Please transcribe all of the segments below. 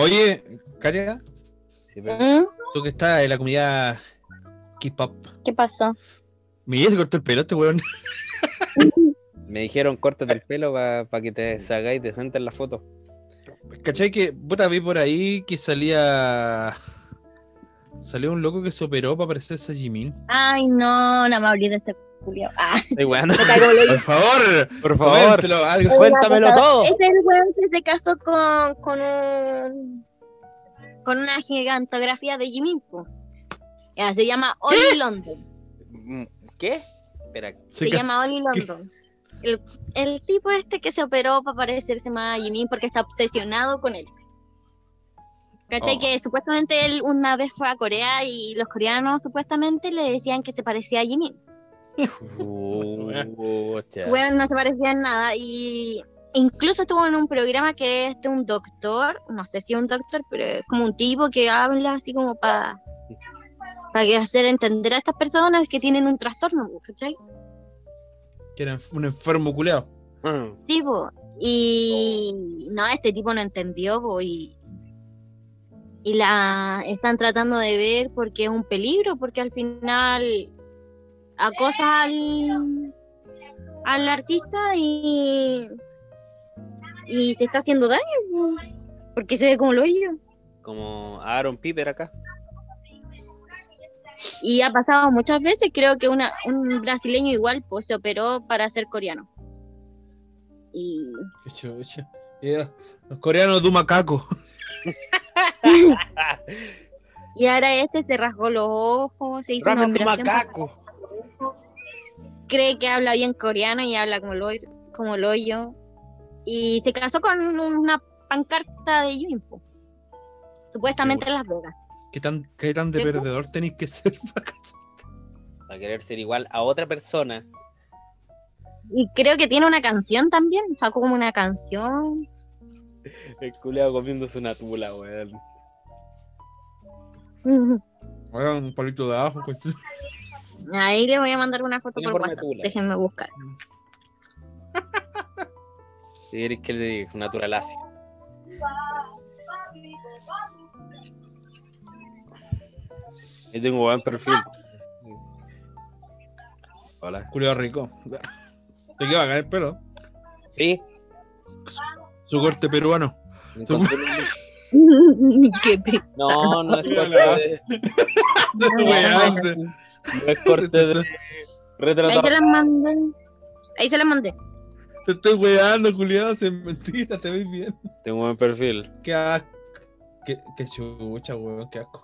Oye, Katia, Sí, pero- ¿Mm? tú que estás en la comunidad K-pop, ¿Qué pasó? me se cortó el pelo este weón. Me dijeron córtate el pelo para que te sacáis decente en la foto. ¿Cachai que, puta, vi por ahí que salía. Salió un loco que se operó para parecerse a Jimin. Ay, no, no me hablé de ese culiao. Ah. Por favor, Por favor, cuéntamelo todo. Es el weón que se casó con, con un con una gigantografía de Jimin. po. Ya, se llama Oli London. Mm, ¿Qué? Espera, Se, llama Oli London. El, el tipo este que se operó para parecerse más a Jimin porque está obsesionado con él. ¿Cachai? Oh. Que supuestamente él una vez fue a Corea y los coreanos supuestamente le decían que se parecía a Jimin. Bueno, no se parecía en nada y incluso estuvo en un programa que es de un doctor, no sé si es un doctor, pero es como un tipo que habla así como para para hacer entender a estas personas que tienen un trastorno, ¿cachai? Que era un enfermo culeado. Mm. Tipo, y no, este tipo no entendió po, y, y la están tratando de ver porque es un peligro, porque al final acosa al, al artista y, y se está haciendo daño, po, porque se ve como lo hizo. Como Aaron Piper acá. Y ha pasado muchas veces, creo que una, un brasileño igual pues, se operó para ser coreano. Y Qué chucha. Yeah. Los coreanos du macaco. Y ahora este se rasgó los ojos, se hizo una Ramen de operación. macaco. Cree que habla bien coreano y habla como lo, como lo yo. Y se casó con una pancarta de Yunpo. Supuestamente en Las Vegas. ¿Qué tan, qué tan de ¿Cierto? perdedor tenéis que ser para casar? Para querer ser igual a otra persona. Y creo que tiene una canción también. Sacó como una canción. El culeado comiéndose una tula, weón. Bueno, un palito de ajo. pues. Ahí les voy a mandar una foto por WhatsApp. tula. Déjenme buscar. Si queréis que le diga, naturalacia. Yo tengo buen perfil. Hola. Culeado rico. Te queda bacán el pelo. ¿Sí? Su corte peruano. encontré- Qué pe- No, no es corte de, Weón. no es corte de Ahí se las mandé. Ahí se las mandé. Te estoy weando, culiado, sin mentira, te ves bien. Tengo buen perfil. Qué asco. Qué, qué chucha, weón, qué asco.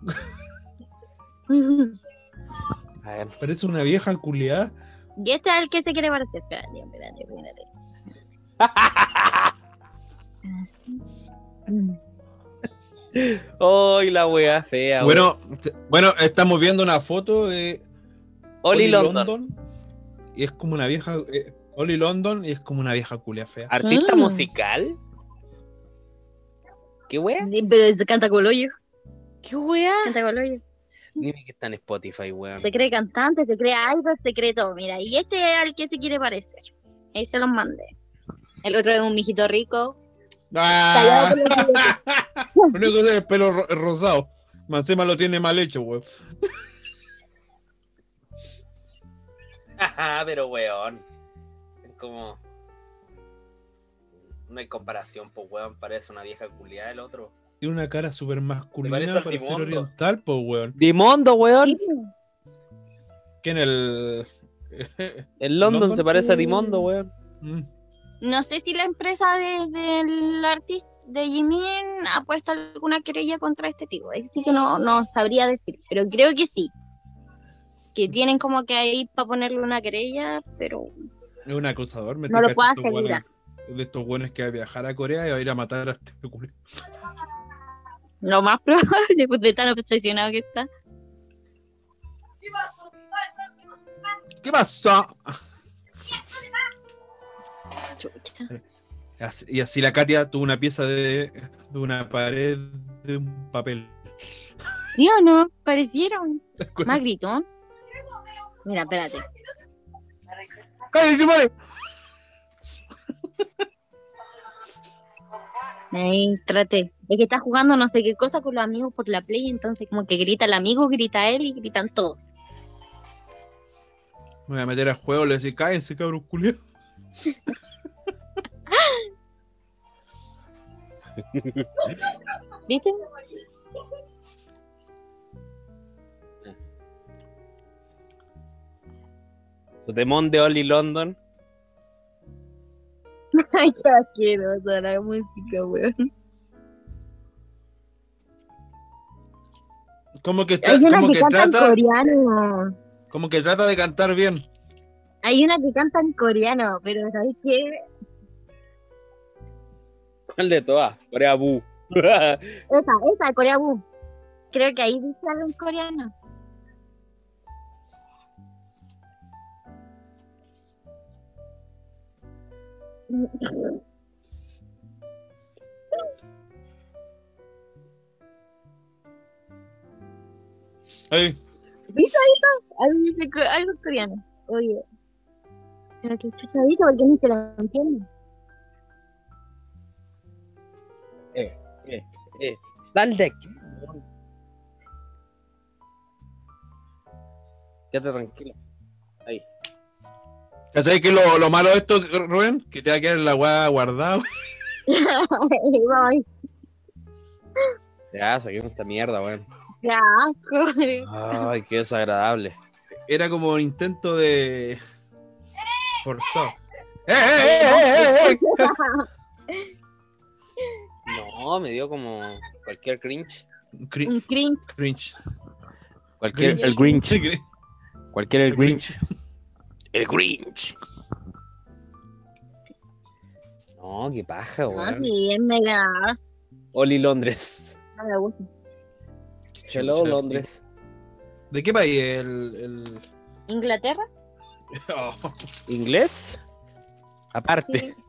A ver. Parece una vieja culiada. Y este es el que se quiere parecer. Espérate, espérate, espérate. Así. ¡Ay, la wea fea! Bueno, bueno, estamos viendo una foto de Oli London. y es como una vieja. eh, Oli London y es como una vieja culia fea. ¿Artista Sí. musical? ¿Qué? Sí, Pero es- canta con el hoyo. ¿Qué wea? Canta con el hoyo. Dime que está en Spotify, weón. Se cree cantante, se cree idol, se cree todo. Mira, y este es al que se quiere parecer. Ahí se los mandé. El otro es un mijito rico. ¡Ah! Único que es el pelo ro- rosado. Más encima lo tiene mal hecho, weón. Ajá, pero weón. Es como. No hay comparación, pues weón. Parece una vieja culiada el otro. Tiene una cara súper masculina parece para al ser Dimondo. oriental, pues, weón. Dimondo, weón. Sí, en el. En London, London. se parece a Dimondo, weón. Mm. No sé si la empresa de- del artista de Jimin ha puesto alguna querella contra este tipo. Ahí sí que no, no sabría decir, pero creo que sí. Que tienen como que ahí para ponerle una querella, pero Es un acusador. me No lo puedo asegurar. weones- De estos buenos que va a viajar a Corea y va a ir a matar a este culo. lo más probable, pues de tan obsesionado que está. ¿Qué pasa? Chucha. Así- Y así la Katia tuvo una pieza de, de una pared de un papel. ¿Sí o no? Parecieron. Más gritón. Mira, espérate. ¡Cállate, madre! Ahí traté. Es que está jugando no sé qué cosa con los amigos por la play, entonces como que grita el amigo, grita él y gritan todos. Me voy a meter a juego, le decís, cállense, cabrón culiao. ¿Viste? Su temón de Oli London. Ay, qué asquerosa la música, weón. Como que, está, como que que canta en trata, coreano. como que trata de cantar bien. Hay una que canta en coreano, pero ¿sabes qué? ¿Cuál de todas? Corea Bu. Esa, esa de Corea Bu. Creo que ahí dice algo en coreano. Ay, ¿Viste ahí? Ahí dice algo en coreano. Oye. Pero que chucha dice porque ni se lo entiende. Eh, sal de aquí. Quédate tranquilo. Ahí. ¿cachai que lo, lo malo de esto, Rubén? Que te va a quedar la weá ahí. Ya, saquemos esta mierda, weón. Qué asco. Ay, qué desagradable. Era como un intento de. Forzado. ¡Eh, eh, eh, eh, eh! No, me dio como cualquier cringe. Cri- Un cringe. Cringe. Cualquier Grinch. el Grinch. Grinch. Cualquier el Grinch. El Grinch. No, qué paja, No, weón. sí, es mega. Oli Londres. No me gusta. Hello, Londres. ¿De qué país el. el... ¿Inglaterra? Oh, ¿Inglés? Aparte. Sí.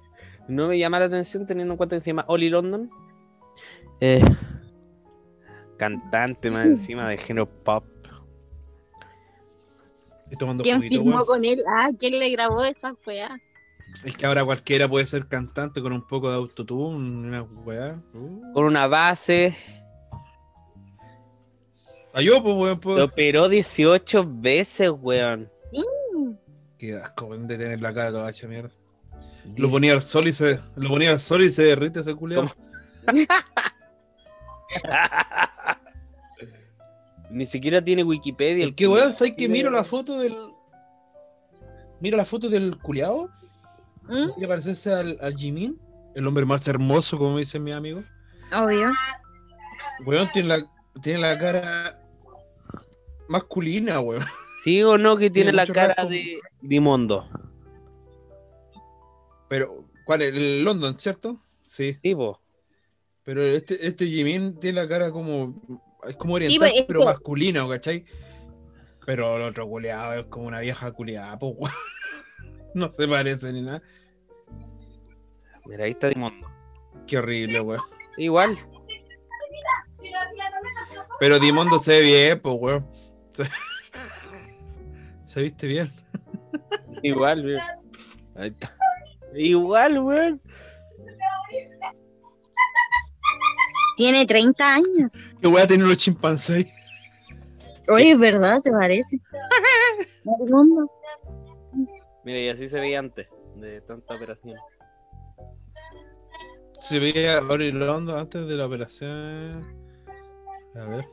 No me llama la atención teniendo en cuenta que se llama Oli London. Eh, cantante más encima del género pop. ¿Quién juguito, firmó con él? Ah, ¿quién le grabó esa weá? Es que ahora cualquiera puede ser cantante con un poco de autotune, una weá. Uh. Con una base. Ah, yo, pues, weón, Lo operó 18 veces, weón. Qué asco, de tener la cara toda hecha mierda. Lo ponía al sol y se. Lo ponía al sol y se derrite ese culiado. Ni siquiera tiene Wikipedia. El que weón, ¿sabes que miro la foto del. Miro la foto del culiado. ¿Mm? Quiere parecerse al, al Jimin, el hombre más hermoso, como dicen mis amigos. Obvio. Weón tiene la, tiene la cara masculina, weón. ¿Sí o no que tiene Tiene la cara rasgo. de Dimondo? Pero, ¿cuál es? El London, ¿cierto? Sí. Sí, po. Pero este, este Jimin tiene la cara como. Es como Sí, oriental, pues, es pero masculina, ¿cachai? Pero el otro culeado es como una vieja culeada, pues, weón. No se parece ni nada. Mira, ahí está Dimondo. Qué horrible, weón. Igual. Pero Dimondo se ve bien, pues, weón. Se, viste bien. Igual, weón. Ahí está. Igual, weón. Tiene 30 años. Que voy a tener unos chimpancés. Oye, es verdad, se parece. Mira, y así se veía antes de tanta operación. Se veía Ori London antes de la operación. A ver.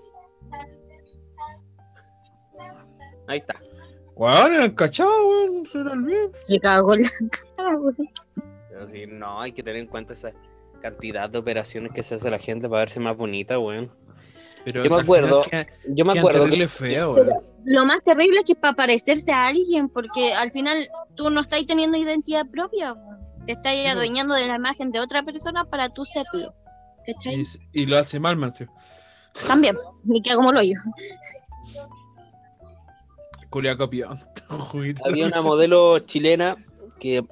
Ahí está. Weón, era el cachado, weón. Era el bien. Se cagó la cara. Pero sí, no, hay que tener en cuenta esa cantidad de operaciones que se hace la gente para verse más bonita, weón. Pero Yo me acuerdo queda- Yo me quedan acuerdo que feo, weón. Lo más terrible es que para parecerse a alguien, porque al final tú no estás teniendo identidad propia. Te estás Sí, adueñando de la imagen de otra persona para tú serlo. ¿Cachai? Y, y lo hace mal, man. sí. También, ni que como lo yo. Culia copión. Había una modelo chilena que,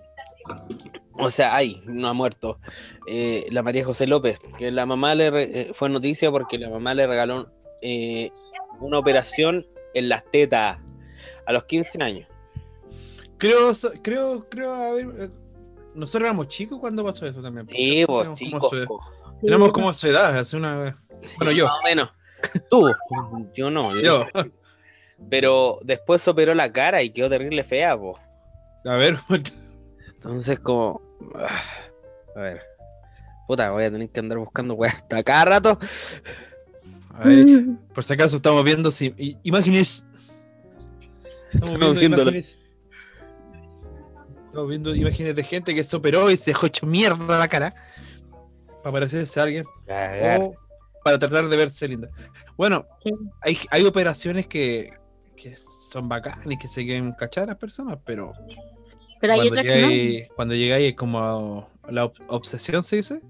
o sea, ay, no ha muerto, eh, la María José López, que la mamá le re- eh, fue noticia porque la mamá le regaló eh, una operación en las tetas a los 15 años. Creo, creo, creo, a ver. Nosotros éramos chicos cuando pasó eso también. Sí, vos, ¿Cómo chicos. po. Tenemos como su edad, hace una. Bueno, yo. Más o menos. Tú, yo no. Yo. Pero después se operó la cara y quedó terrible fea, po. A ver, Entonces, como. ah, A ver. Puta, voy a tener que andar buscando weas hasta cada rato. a ver, por si acaso estamos viendo si, imágenes. Estamos viendo imágenes. Estamos viendo imágenes de gente que se operó y se dejó hecho mierda la cara. Para parecerse a alguien. Cagar. O para tratar de verse linda. Bueno, Sí. hay, hay operaciones que, que son bacanas y que se quieren cachar a las personas, pero Pero hay cuando, otras que no. cuando llegáis es como la ob- obsesión, se dice,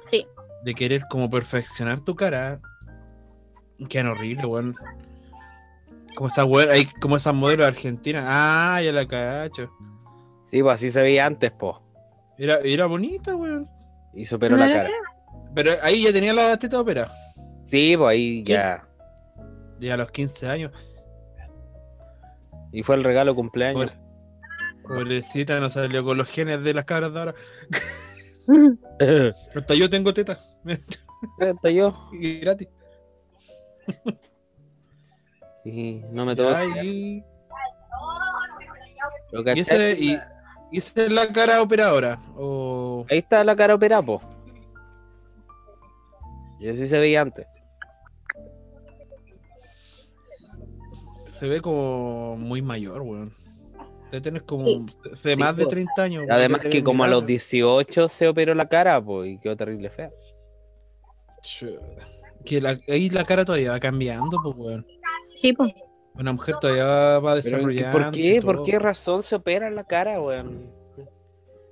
Sí. de querer como perfeccionar tu cara. Quedan horrible, weón. Como esa we- hay como esas modelos argentinas. Ah, ya la cacho. Sí, pues así se veía antes, po. Era, era bonita, weón. Y ¿No la era cara. Pero ahí ya tenía la teta ópera. Sí, pues ahí Sí. ya. Ya a los 15 años. Y fue el regalo cumpleaños. Pobre- Pobrecita, no salió con los genes de las cabras de ahora. Hasta yo tengo teta. Esto yo. y gratis. Y no me toca. Y, y ese, y, y esa es la cara operadora. O Ahí está la cara operada, po. Y así se veía antes. Se ve como muy mayor, weón. Debe tener como. Sí. Se ve más de po. 30 años. weón. Además que como a los edad. 18 se operó la cara, pues, y quedó terrible fea. Que la, ahí la cara todavía va cambiando, pues, weón. Sí, pues. Una mujer todavía va desarrollando. ¿Por qué? ¿Por qué razón se opera la cara, weón?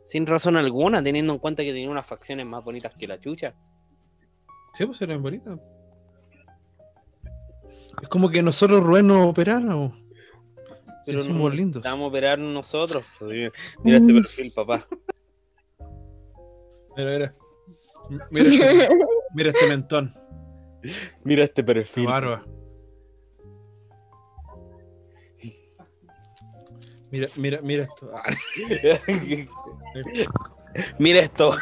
Sin razón alguna, teniendo en cuenta que tenía unas facciones más bonitas que la chucha. Sí, pues era bonita. Es como que nosotros Rubén nos operáramos. Pero Sí, somos no lindos. Estamos a operar nosotros. pues, Mira mira este perfil, papá. Mira, mira. Mira este, mira este mentón. Mira este Qué perfil. barba. Mira, mira, mira esto. Ah, Mira esto.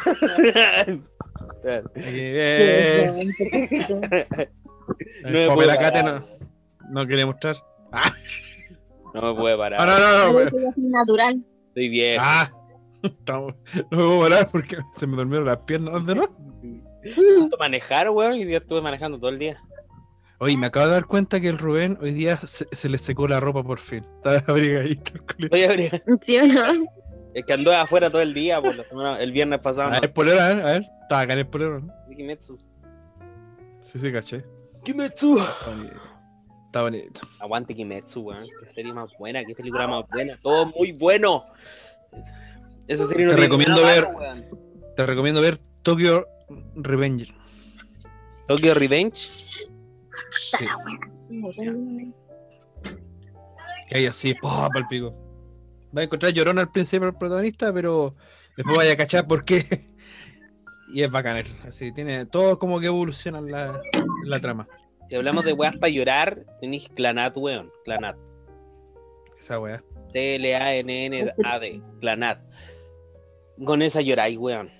No me Cate parar. no, no quiere mostrar. No me puede parar. Ah, no, natural. Estoy viejo. Ah, estamos- no me puedo parar porque se me durmieron las piernas. ¿Dónde no? Tanto manejar, weón, y ya estuve manejando todo el día. Oye, me acabo de dar cuenta que el Rubén hoy día se, se le secó la ropa por fin. Está abrigadito. el culo. Voy a abrir. ¿Sí o no? Es que anduve afuera todo el día, por semana- el viernes pasado. A No. ver, polero, a ver, a ver. Estaba acá en el polero, ¿no? Sí, sí, caché. Kimetsu. Está bonito. Aguante Kimetsu, weón. Qué serie más buena, qué película más buena. Todo muy bueno. Esa serie no Te recomiendo ver-. Te recomiendo ver Tokyo Revenger. Tokyo Revenge. Sí. Que hay así, ¡pum! pa'l pico. Va a encontrar llorón al principio el protagonista, pero después vaya a cachar por qué. Y es bacán. él. Así tiene todo como que evoluciona en la, la trama. Si hablamos de weas para llorar, tenéis Clanat, weón. Clanat. Esa weá. C-L-A-N-N-A-D. Clanat. Con esa lloráis, weón.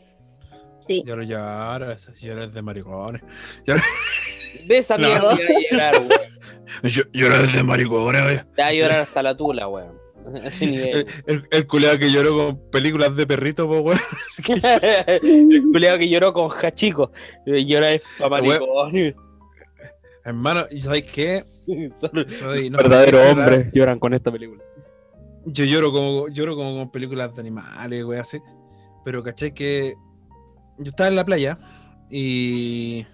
Sí. Lloro, lloro, esas lloras de maricones. Ve esa No. mierda que va a llorar, weón. Llorar de maricones, weón. Te va a llorar hasta la tula, weón. Ese El, nivel. el, el culeado que lloró con películas de perrito, po, weón. el culeado que lloró con Hachiko. Llora para maricones. Hermano, ¿y sabes qué? Soy, no verdadero qué será. hombre lloran con esta película. Yo lloro como, lloro como con películas de animales, güey, así. Pero caché que yo estaba en la playa y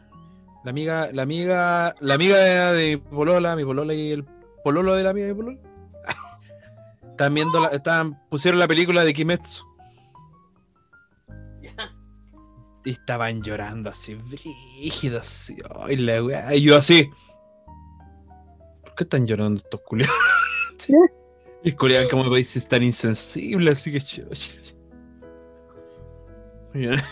la amiga, la amiga, la amiga de mi polola, mi polola y el pololo de la amiga de polola. Estaban viendo, la, estaban, pusieron la película de Kimetsu. Y estaban llorando así, brígidos, así. Ay, la. Y yo así. ¿Por qué están llorando estos culiados? y culiados, como me veis, es tan insensible, así que chucha. Mira.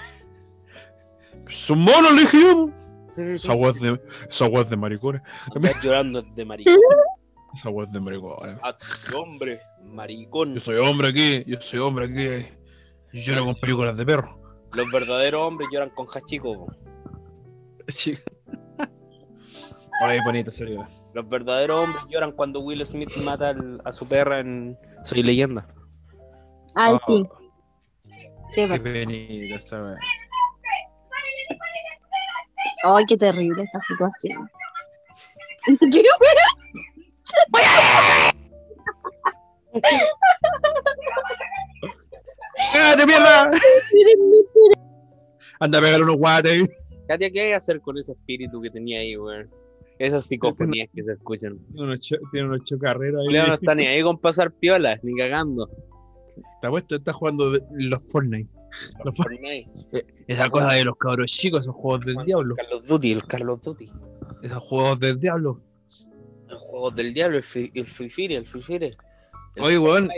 Son monos, le dije yo. Esa es de, esa de maricones. Estás llorando de maricón. Esa es de maricones. Ah, hombre, maricón. Yo soy hombre aquí, yo soy hombre aquí. Yo lloro con películas de perro. Los verdaderos hombres lloran con Hachiko. po. chica. Oye, bonita. Los verdaderos hombres lloran cuando Will Smith mata al- a su perra en Soy Leyenda. Ay, Oh, sí, sí, Qué wea. Ay, qué terrible esta situación. ¿Qué? ¡Cállate, mierda! Anda a pegar unos guates. Katia, ¿qué hay que hacer con ese espíritu que tenía ahí, weón? Esas psicofonías que se escuchan. Tiene unos, cho- tiene unos chocarreros ahí. Leo no está ni ahí con pasar piolas, ni cagando. Está puesto, está jugando los Fortnite. Los Fortnite. Esa cosa de los cabros chicos, esos juegos del diablo. Carlos Duty, el Carlos Duty. Esos juegos del diablo. Los juegos del diablo, el Free, el free Fire, el Free Fire. Oye, weón,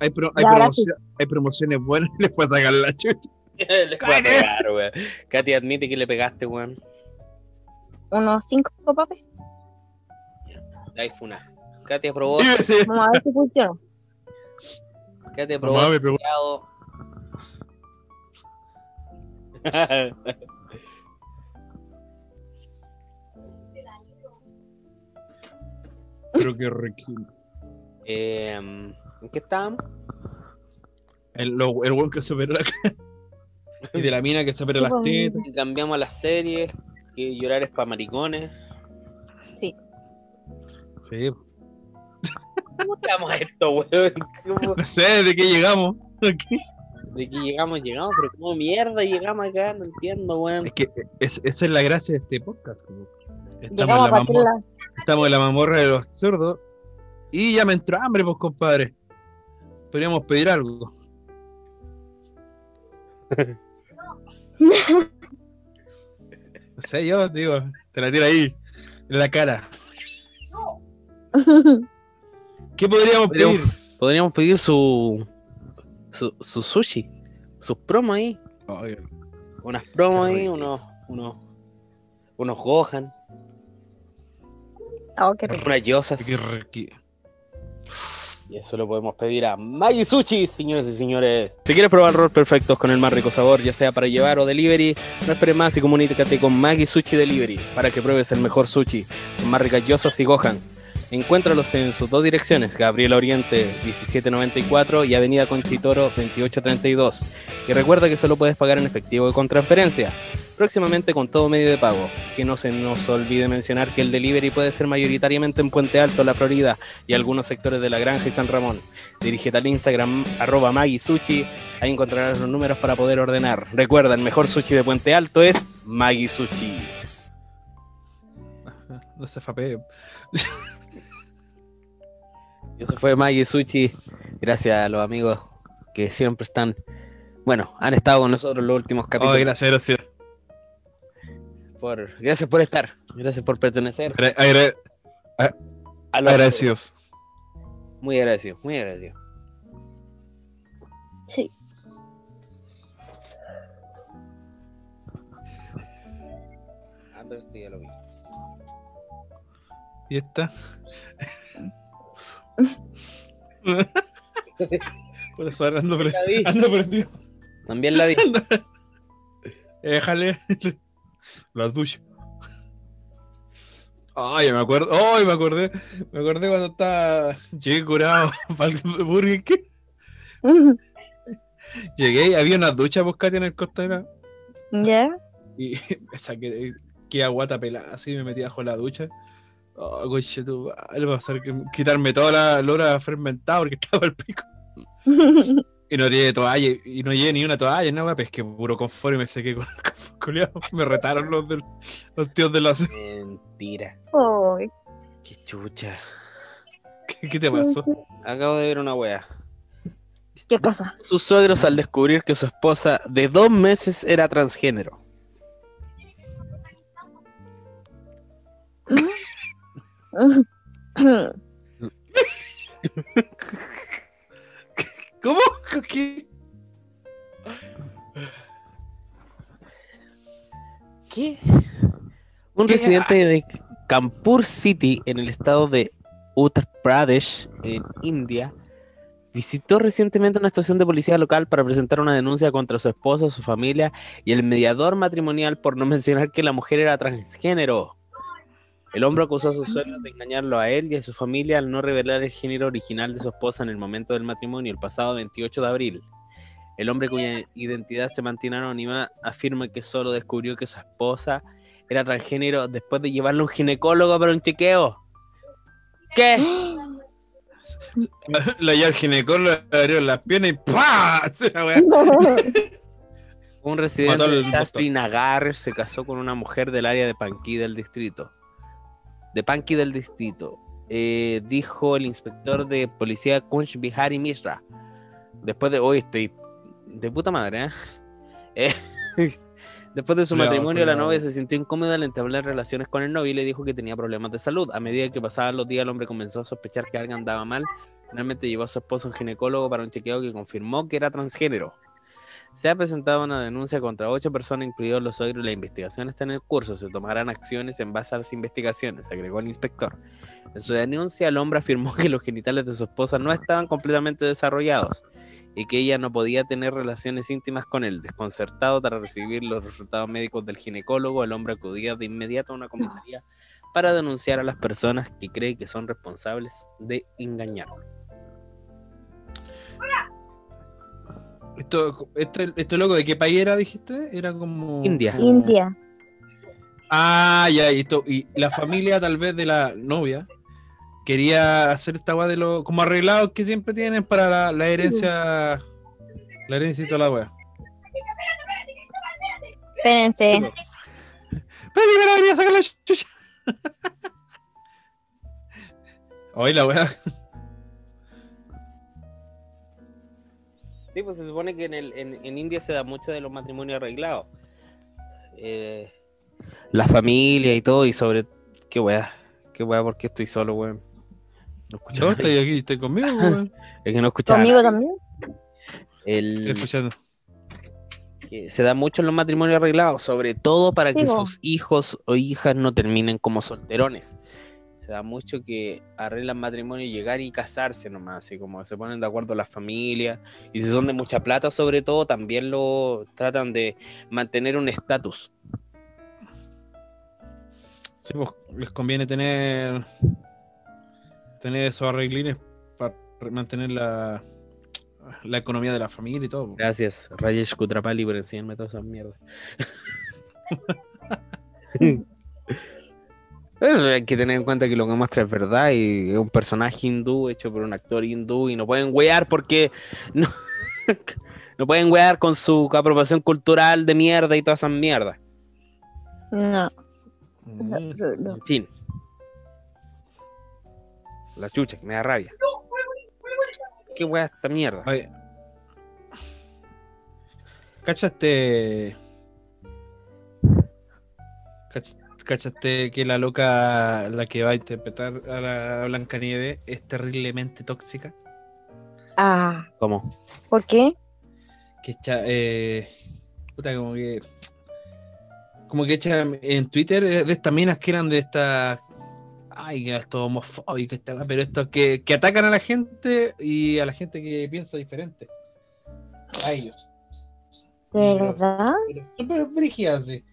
hay, pro- hay, promociones buenas. Le fue a sacar la chucha. Le fue a pegar, weón. Katy admite que le pegaste, weón. Unos cinco papes. La iPhone. Katy aprobó. Vamos a ver si funciona. Katy aprobó. Mamá me pegó. Pero qué riquísimo. Eh, ¿En qué estábamos? El, lo- el weón que se opera la cara. Y de la mina que se opera Sí, las pues, tetas. Y cambiamos las series. Que llorar es para maricones. Sí. Sí. ¿Cómo estamos a esto, weón? ¿Cómo- No sé de qué llegamos. Aquí. ¿De qué llegamos? Llegamos, pero ¿cómo mierda llegamos acá? No entiendo, weón. Es que es- esa es la gracia de este podcast. Estamos, Llegamos a en la partir mamorra, la... estamos en la mamorra de los zurdos. Y ya me entró hambre, pues, compadre. Podríamos pedir algo. No sé, yo digo, te la tiro ahí, en la cara. ¿Qué podríamos Podríamos- pedir? Podríamos pedir su, su, su sushi. Sus promos ahí. Unas promos ahí, unos, unos, unos Gohan, Oh, qué rico. unas Yosas. qué riqui- Y eso lo podemos pedir a Maggie Sushi, señores y señores. Si quieres probar rolls perfectos con el más rico sabor, ya sea para llevar o delivery, no esperes más y comunícate con Maggie Sushi Delivery para que pruebes el mejor sushi. Son más ricas Yosas y Gohan. Encuéntralos en sus dos direcciones, Gabriel Oriente 1794 y Avenida Conchitoro 2832. Y recuerda que solo puedes pagar en efectivo y con transferencia. Próximamente con todo medio de pago. Que no se nos olvide mencionar que el delivery puede ser mayoritariamente en Puente Alto, La Florida y algunos sectores de La Granja y San Ramón. Dirígete al Instagram arroba Maggie Sushi, ahí encontrarás los números para poder ordenar. Recuerda, el mejor sushi de Puente Alto es Maggie Sushi. No se fape. Y eso fue Maggie Sushi. Gracias a los amigos que siempre están, bueno, han estado con nosotros los últimos capítulos. Ay, gracias, gracias. Por, gracias por estar, gracias por pertenecer. Agra- A los- agradecidos. Muy agradecido, muy agradecido. Sí. Ah, pero esto ya lo vi. ¿Y esta? Por eso ahora ando, pre- ando perdido. También la vi. Déjale. La ducha. Ay, me acuerdo. Ay, me acordé. Me acordé cuando estaba. Llegué curado para el Burger King. Llegué y había una ducha Buscati en el costero. ¿Ya? Y me saqué. Que aguata pelada así, me metí bajo la ducha. Oh, coche, tú, le va a hacer quitarme toda la lora fermentada porque estaba el pico. Y no tiene toalla, y no llevé ni una toalla, no, pues que puro confort y me sequé con el confort culiao. Me retaron los, del, los tíos de la Mentira. Ay. Qué chucha. ¿Qué, qué te pasó? Acabo de ver una wea. ¿Qué cosa? Sus suegros al descubrir que su esposa de dos meses era transgénero. ¿Cómo? ¿Qué? ¿Qué? Un ¿Qué? residente de Kanpur City, en el estado de Uttar Pradesh, en India, visitó recientemente una estación de policía local para presentar una denuncia contra su esposa, su familia y el mediador matrimonial por no mencionar que la mujer era transgénero. El hombre acusó a sus suegros de engañarlo a él y a su familia al no revelar el género original de su esposa en el momento del matrimonio, el pasado 28 de abril. El hombre cuya identidad se mantiene anónima afirma que solo descubrió que su esposa era transgénero después de llevarle a un ginecólogo para un chequeo. ¿Qué? La ya el ginecólogo le abrió las piernas y ¡pah! Un residente al de. Shastri Nagar se casó con una mujer del área de Panqui del distrito. De Panqui del distrito. Eh, dijo el inspector de policía Kunsh Bihari Mishra. Después de hoy estoy de puta madre, ¿eh? Eh, Después de su matrimonio, la novia se sintió incómoda al entablar relaciones con el novio y le dijo que tenía problemas de salud. A medida que pasaban los días, el hombre comenzó a sospechar que algo andaba mal. Finalmente llevó a su esposo a un ginecólogo para un chequeo que confirmó que era transgénero. Se ha presentado una denuncia contra ocho personas, incluidos los suegros, la investigación está en el curso. Se tomarán acciones en base a las investigaciones, agregó el inspector. En su denuncia, el hombre afirmó que los genitales de su esposa no estaban completamente desarrollados y que ella no podía tener relaciones íntimas con él. Desconcertado tras recibir los resultados médicos del ginecólogo, el hombre acudía de inmediato a una comisaría para denunciar a las personas que cree que son responsables de engañarlo. Esto, esto, esto loco, ¿de qué país era, dijiste? Era como. India. India. Ah, ya, y, esto, y la familia tal vez de la novia quería hacer esta weá de los como arreglados que siempre tienen para la, la herencia. La herencia y toda la weá. Espérense. Pero primero venía a sacar la chucha. Oye, la weá. Sí, pues se supone que en, el, en, en India se da mucho de los matrimonios arreglados. Eh, la familia y todo, y sobre. Qué weá, qué weá, porque estoy solo, weón. No escucho Yo a estoy aquí, estoy conmigo, weón. Es que no escuchaba. ¿Conmigo también? El, Estoy escuchando. que se da mucho en los matrimonios arreglados, sobre todo para que sus hijos o hijas no terminen como solterones. Se da mucho que arreglan matrimonio y llegar y casarse nomás, así como se ponen de acuerdo las familias. Y si son de mucha plata, sobre todo, también lo tratan de mantener un estatus. Sí, pues les conviene tener tener esos arreglines para mantener la, la economía de la familia y todo. pues. Gracias, Rayesh Kutrapali, por enseñarme todas esas mierdas. Hay que tener en cuenta que lo que muestra es verdad y es un personaje hindú hecho por un actor hindú y no pueden wear porque no, no pueden wear con su apropiación cultural de mierda y todas esas mierdas. No. Mm. no. En fin. La chucha, que me da rabia. ¿Qué wea esta mierda? Oye. ¿Cachaste? cach- ¿Cachaste que la loca, la que va a interpretar a la Blancanieves, es terriblemente tóxica? Ah, ¿Cómo? ¿por qué? Que echa, eh, puta, como que, como que echa en Twitter de, de estas minas que eran de estas, ay, que esto homofóbico, esta pero estos que, que atacan a la gente y a la gente que piensa diferente. A ellos. ¿De verdad? pero súper brígidas, sí.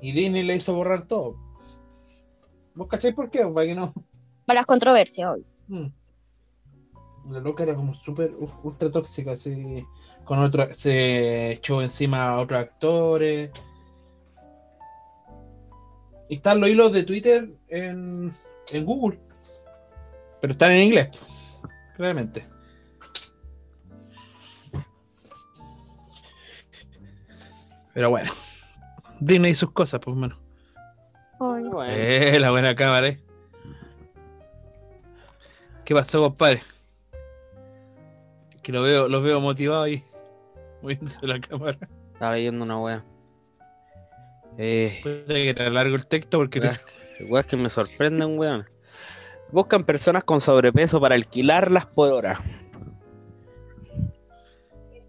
Y Disney le hizo borrar todo. ¿Vos cacháis por qué? Para que no. Para las controversias hoy. Mm. La loca era como súper ultra tóxica, así. Con otro, se echó encima a otros actores. Y están los hilos de Twitter en, en Google. Pero están en inglés, claramente. Pero bueno. Disney y sus cosas, pues, mano. Ay, Bueno, Eh, la buena cámara, eh. ¿Qué pasó, compadre? Que lo veo, los veo motivado ahí. Moviéndose la cámara. estaba leyendo una wea. Eh, Puede que era largo el texto porque weas que me sorprenden, weón. Buscan personas con sobrepeso para alquilarlas por hora.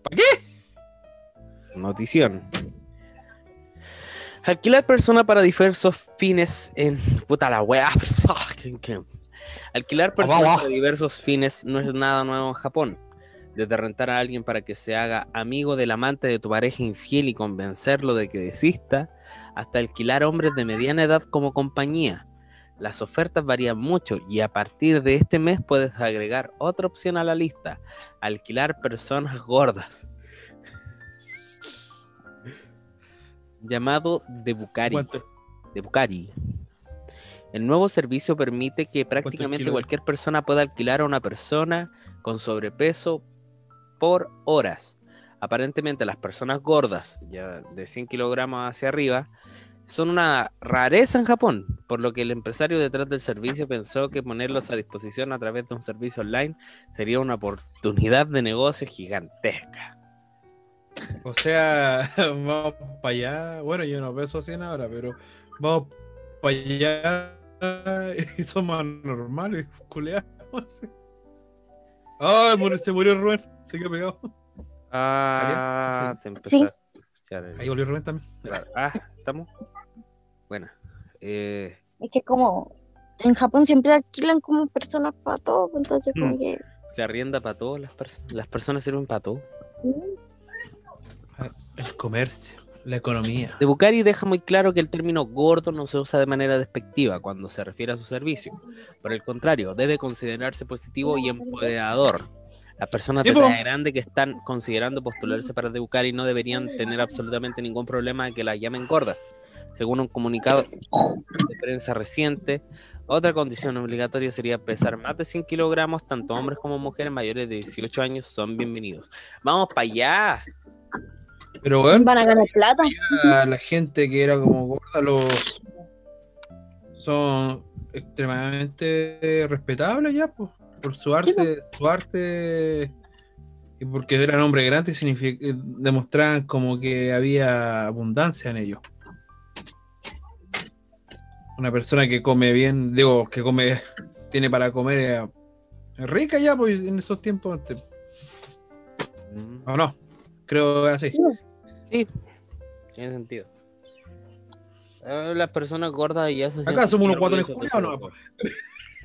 ¿Para qué? Notición. Alquilar personas para diversos fines en. Puta la que- Alquilar personas para diversos fines no es nada nuevo en Japón. Desde rentar a alguien para que se haga amigo del amante de tu pareja infiel y convencerlo de que desista, hasta alquilar hombres de mediana edad como compañía. Las ofertas varían mucho y a partir de este mes puedes agregar otra opción a la lista, alquilar personas gordas. Llamado de Bukari ¿Cuánto? de Bucari. El nuevo servicio permite que prácticamente cualquier persona pueda alquilar a una persona con sobrepeso por horas. Aparentemente las personas gordas, ya de 100 kilogramos hacia arriba, son una rareza en Japón, por lo que el empresario detrás del servicio pensó que ponerlos a disposición a través de un servicio online sería una oportunidad de negocio gigantesca. O sea, vamos para allá. Bueno, yo no peso 100 ahora, pero vamos para allá y somos normales, culeados. Ay, murió- se murió Rubén, se quedó pegado. Ah, te Sí. Ahí volvió Rubén también. Ah, ¿estamos? Buena. Eh, Es que como en Japón siempre alquilan como personas para todo, entonces como Mm. que... se arrienda para todas las personas. Las personas sirven para todo. El comercio, la economía. De Bucari deja muy claro que el término gordo no se usa de manera despectiva cuando se refiere a su servicio. Por el contrario, debe considerarse positivo y empoderador. Las personas de talla grande que están considerando postularse para De Bucari no deberían tener absolutamente ningún problema en que las llamen gordas. Según un comunicado de prensa reciente, otra condición obligatoria sería pesar más de 100 kilogramos. Tanto hombres como mujeres mayores de 18 años son bienvenidos. ¡Vamos para allá! Pero bueno, Van a ganar plata. la, la gente que era como gorda, los son extremadamente respetables ya, pues, por su arte, su arte y porque eran hombres grandes significa, eh, demostraban como que había abundancia en ellos. Una persona que come bien, digo, que come, tiene para comer eh, es rica ya, pues en esos tiempos, este, ¿o no? Creo que así. Sí, Sí, tiene sentido. Eh, Las personas gordas ya se Acá somos unos orgullosos de culiados, eso.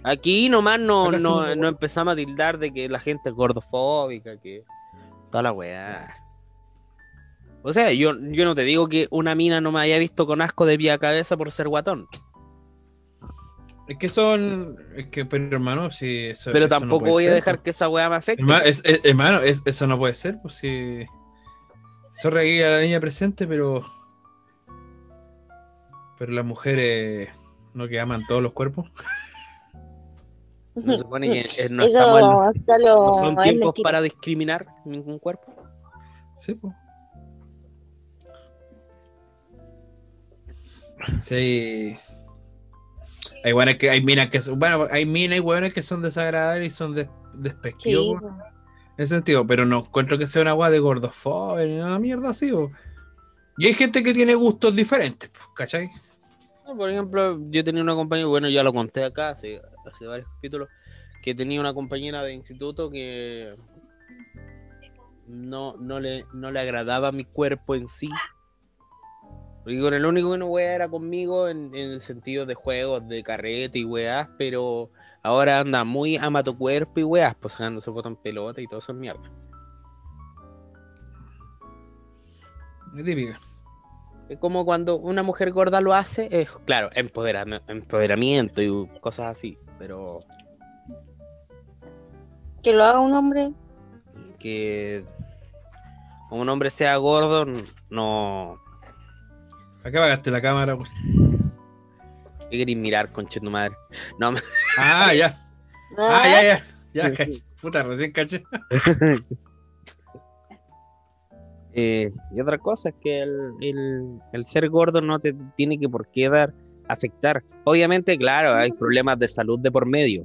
Aquí nomás no, Acá no, no empezamos a tildar de que la gente es gordofóbica, que toda la weá. O sea, yo, yo no te digo que una mina no me haya visto con asco de pie a cabeza por ser guatón. Es que son. Es que, pero hermano, si eso. Pero eso no tampoco voy a dejar pues. que esa weá me afecte. Herma- es- es- hermano, es- eso no puede ser, pues si. Sorry aquí a la niña presente, pero. Pero las mujeres no que aman todos los cuerpos. Se supone que no, estamos en- no son es tiempos mentira. para discriminar ningún cuerpo. Sí, pues. Sí. Hay buenas que hay minas que son, bueno, hay minas y hueones que son desagradables y son des- despectivos. Sí, pues. Ese sentido, pero no encuentro que sea una agua de gordofobia ni una mierda así. Y hay gente que tiene gustos diferentes, po, ¿cachai? Por ejemplo, yo tenía una compañera, bueno, ya lo conté acá hace, hace varios capítulos, que tenía una compañera de instituto que no, no, le, no le agradaba mi cuerpo en sí. Porque con el único que no wea era conmigo en, en el sentido de juegos, de carrete y weas, pero ahora anda muy amato cuerpo y weas, pues sacándose fotos en pelota y todo eso es mierda. Es típica. Es como cuando una mujer gorda lo hace, es claro, empoderami- empoderamiento y cosas así, pero Que lo haga un hombre. que un hombre sea gordo no Acá pagaste la cámara. pues. ¿Qué queréis mirar conche tu madre no Ah, ya. Ah, ya, ya. Ya, caché. Puta, recién caché. Eh, y otra cosa es que el, el- el ser gordo no te tiene que por qué dar afectar obviamente claro hay problemas de salud de por medio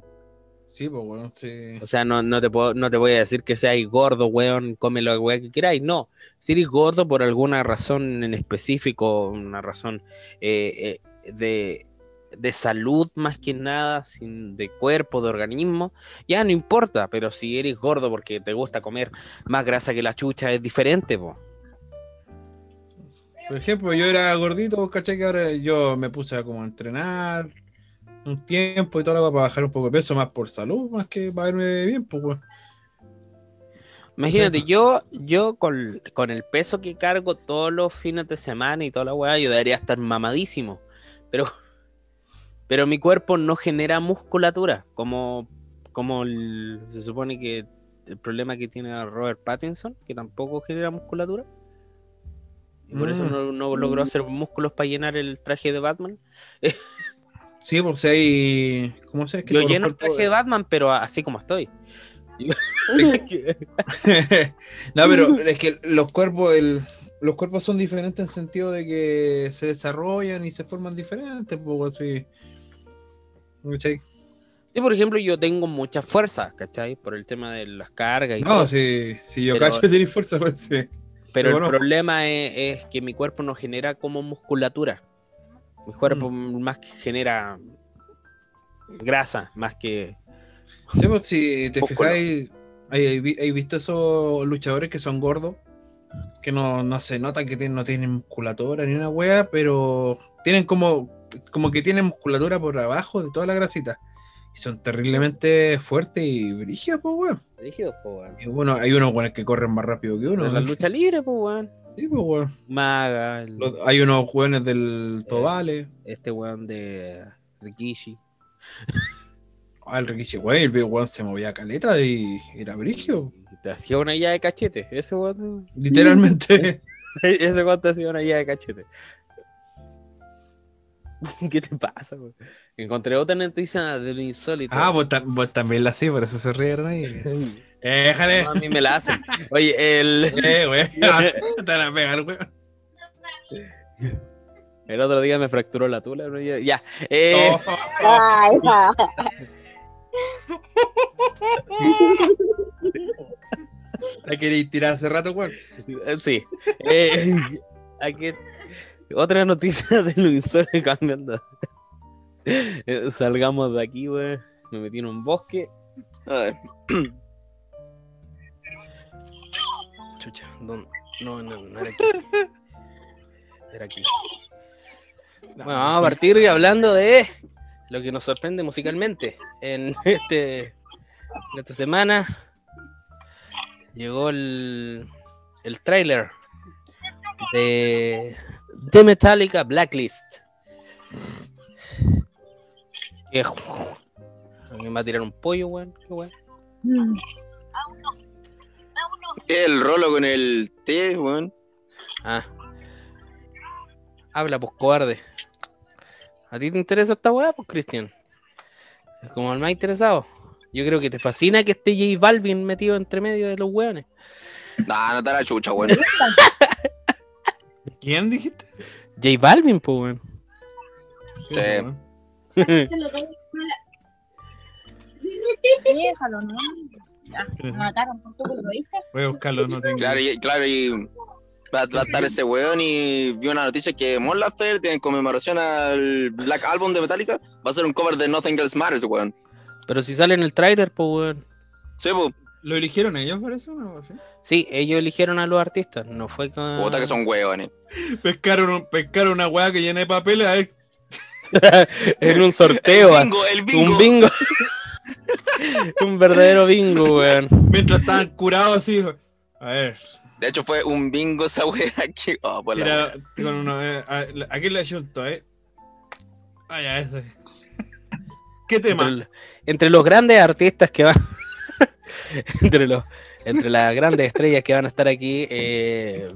Sí, pues bueno, sí. o sea no, no te puedo no te voy a decir que seas gordo weón come lo que queráis no si eres gordo por alguna razón en específico una razón eh, eh, de de salud más que nada, sin de cuerpo, de organismo, ya no importa, pero si eres gordo porque te gusta comer más grasa que la chucha es diferente, po. Por ejemplo, yo era gordito, ¿cachai? Que ahora yo me puse a como entrenar. un tiempo y todo para bajar un poco de peso, más por salud, más que para verme bien, pues. Imagínate, yo, yo con, con el peso que cargo todos los fines de semana y toda la weá, yo debería estar mamadísimo. Pero, pero mi cuerpo no genera musculatura, como, como el- se supone que el problema que tiene Robert Pattinson, que tampoco genera musculatura. Y por eso Mm. no, no logró hacer músculos para llenar el traje de Batman. Sí, pues si hay. ¿Cómo se Yo lleno el traje de Batman, pero así como estoy. no, pero es que los cuerpos, el, los cuerpos son diferentes en sentido de que se desarrollan y se forman diferentes, pues así. ¿Cachai? Sí, por ejemplo, yo tengo mucha fuerza, ¿cachai? Por el tema de las cargas y No, todo. si, si yo Pero- cacho tienes fuerza, pues sí. Pero el problema es, es que mi cuerpo no genera como musculatura. Mi cuerpo más que genera grasa, más que... Sí, pues si te fijáis, hay, hay hay visto esos luchadores que son gordos, que no, no se nota que no tienen musculatura ni una wea, pero tienen como, como que tienen musculatura por abajo de toda la grasita. Y son terriblemente fuertes y brígidos, pues weón. Rígido, po, weón. Y bueno, hay unos weones que corren más rápido que uno. De la lucha libre, pues, weón. Sí, pues weón. Maga, el- Los- Hay unos weones del Tobale. este weón de Rikishi. Ah, el Rikishi, weón, el weón se movía caleta y era brigio. Te hacía una llave de cachete. Ese weón, Literalmente. ese weón te hacía una llave de cachete. ¿Qué te pasa, weón? Encontré otra noticia de lo insólito. ah, vos, ta- vos también la hacés, por eso se rieron ahí. Eh, déjale. No, a mí me la hacen. Oye, el, Eh, weón. Te la pegan, weón. el otro día me fracturó la tula. ¿no? Ya. ya. Eh, Oh. Ay, ja. La queréis tirar hace rato, weón. Eh, Sí. Eh, aquí, otra noticia de insólito cambiando. Eh, Salgamos de aquí, wey. Me metí en un bosque. Ay. Chucha, ¿dónde? no, no, no era aquí. Era aquí. Bueno, vamos a partir hablando de lo que nos sorprende musicalmente. En este en esta semana llegó el, el tráiler de, de Metallica Blacklist. Que- ¿Alguien va a tirar un pollo, weón? ¿Qué weón? El rolo con el té, weón. Ah. Habla, pues, cobarde. ¿A ti te interesa esta weá, pues, Cristian? Es como el más interesado. Yo creo que te fascina que esté J Balvin metido entre medio de los weones. Nah, no te la chucha, weón. ¿Quién dijiste? J Balvin, pues, weón. Sí. Se lo tengo Déjalo, ¿no? Ya, me mataron por tu culpa, ¿viste? Voy a buscarlo, no tengo. Claro, y, claro, y va, va a estar ese weón y vi una noticia que Mon Laferte, en conmemoración al Black Album de Metallica, va a hacer un cover de Nothing Else Matters, weón. Pero si sale en el tráiler, pues, weón. Sí, pues, ¿Lo eligieron ellos, parece? ¿no? ¿Sí? Sí, ellos eligieron a los artistas, no fue con... puta que son weones. Pescaron, pescaron una weá que llena de papeles. A ver, en un sorteo. El bingo, el bingo. Un bingo. un verdadero bingo, weón. mientras estaban curados así. A ver, De hecho, fue un bingo esa wea que. Oh, por la tira con uno. eh, a- aquí le ayunto, ¿eh? Ah, ya, ese. ¿Qué tema? Entre, entre los grandes artistas que van. entre, los, entre las grandes estrellas que van a estar aquí, eh,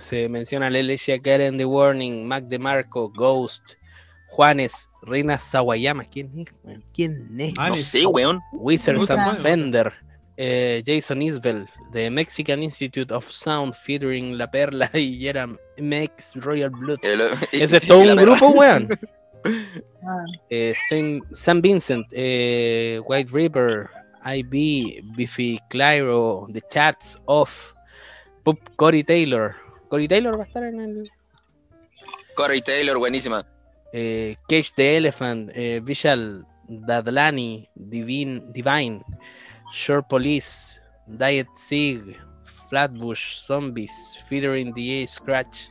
se menciona Alicia Karen The Warning, Mac DeMarco, Ghost, Juanes, Reina Sawayama. ¿Quién es? ¿Quién es? Ah, No sé, weón. Wizards and. Fender, eh, Jason Isbell, The Mexican Institute of Sound, featuring La Perla y Jerem Mex Royal Blood. El- Ese es todo un grupo, weón. Ah. Eh, Saint- San Vincent, eh, White River, IB, Biffy Clyro, The Chats Off, Pop Cory Taylor. Cory Taylor va a estar en el. Corey Taylor, buenísima. eh, Cage the Elephant, eh, Vishal Dadlani, Divine, Divine, Shore Police, Diet Sig, Flatbush Zombies, Featuring the A Scratch,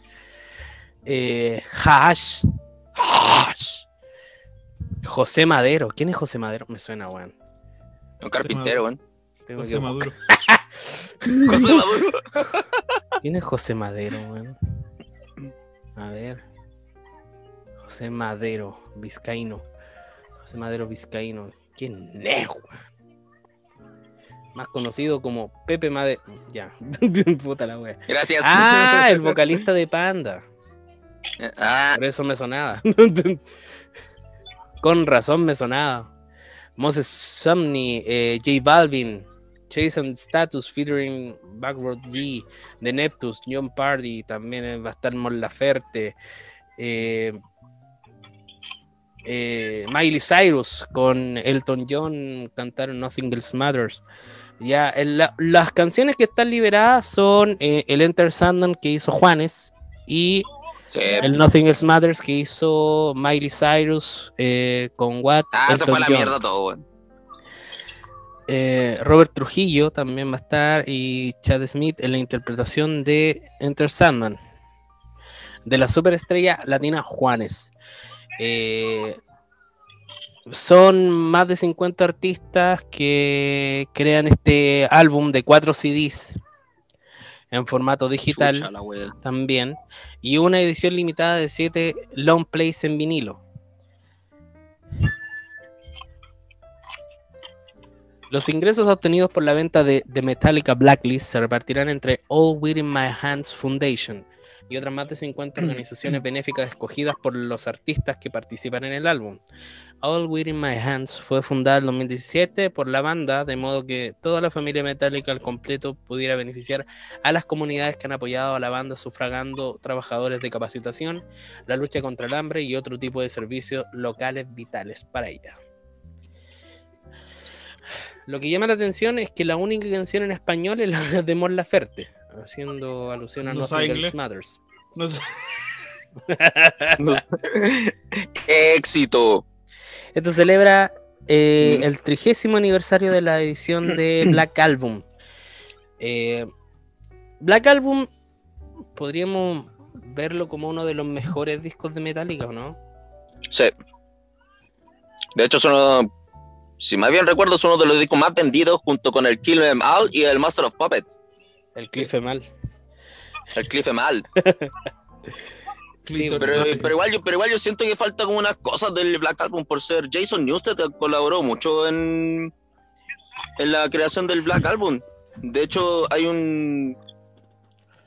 eh, Hash, Hash, José Madero. ¿Quién es José Madero? Me suena, weón. Un carpintero, weón. José. Maduro. José Maduro. ¿Quién es José Madero, weón? A ver. José Madero, vizcaíno. José Madero vizcaíno. ¿Quién es, weón? Más conocido como Pepe Madero. Ya. Puta la wea. Gracias. Ah, el vocalista de Panda. Ah, Por eso me sonaba. Con razón me sonaba. Moses Sumney, eh, J Balvin, Jason Status featuring Backward G, The Neptus, John Party, también eh, va a estar Mon eh, eh, Miley Cyrus con Elton John cantaron Nothing Else Matters. Ya, las canciones que están liberadas son el Enter Sandman que hizo Juanes y sí. el Nothing Else Matters que hizo Miley Cyrus eh, con Watt. Ah, se fue a la mierda todo. Eh, Robert Trujillo también va a estar y Chad Smith en la interpretación de Enter Sandman de la superestrella latina Juanes. Eh, son más de 50 artistas que crean este álbum de cuatro CDs en formato digital Chucha también y una edición limitada de 7 long plays en vinilo. Los ingresos obtenidos por la venta de, de Metallica Blacklist se repartirán entre All Within My Hands Foundation y otras más de 50 organizaciones benéficas escogidas por los artistas que participan en el álbum. All Within My Hands fue fundada en 2017 por la banda, de modo que toda la familia Metallica al completo pudiera beneficiar a las comunidades que han apoyado a la banda sufragando trabajadores de capacitación, la lucha contra el hambre y otro tipo de servicios locales vitales para ella. Lo que llama la atención es que la única canción en español es la de Mon Laferte, haciendo alusión a No Nothing. Matters. No sé. No- Éxito. Esto celebra eh, Mm. el trigésimo aniversario de la edición de Black Album. Eh, Black Album podríamos verlo como uno de los mejores discos de Metallica, ¿o no? Sí. De hecho, son, uno- si más bien recuerdo, son uno de los discos más vendidos junto con el Kill Em All y el Master of Puppets. El Cliff mal. El. Sí, Cliff- Pero, pero, igual yo, pero igual yo siento que falta como unas cosas del Black Album por ser Jason Newsted colaboró mucho en, en la creación del Black Album. De hecho, hay un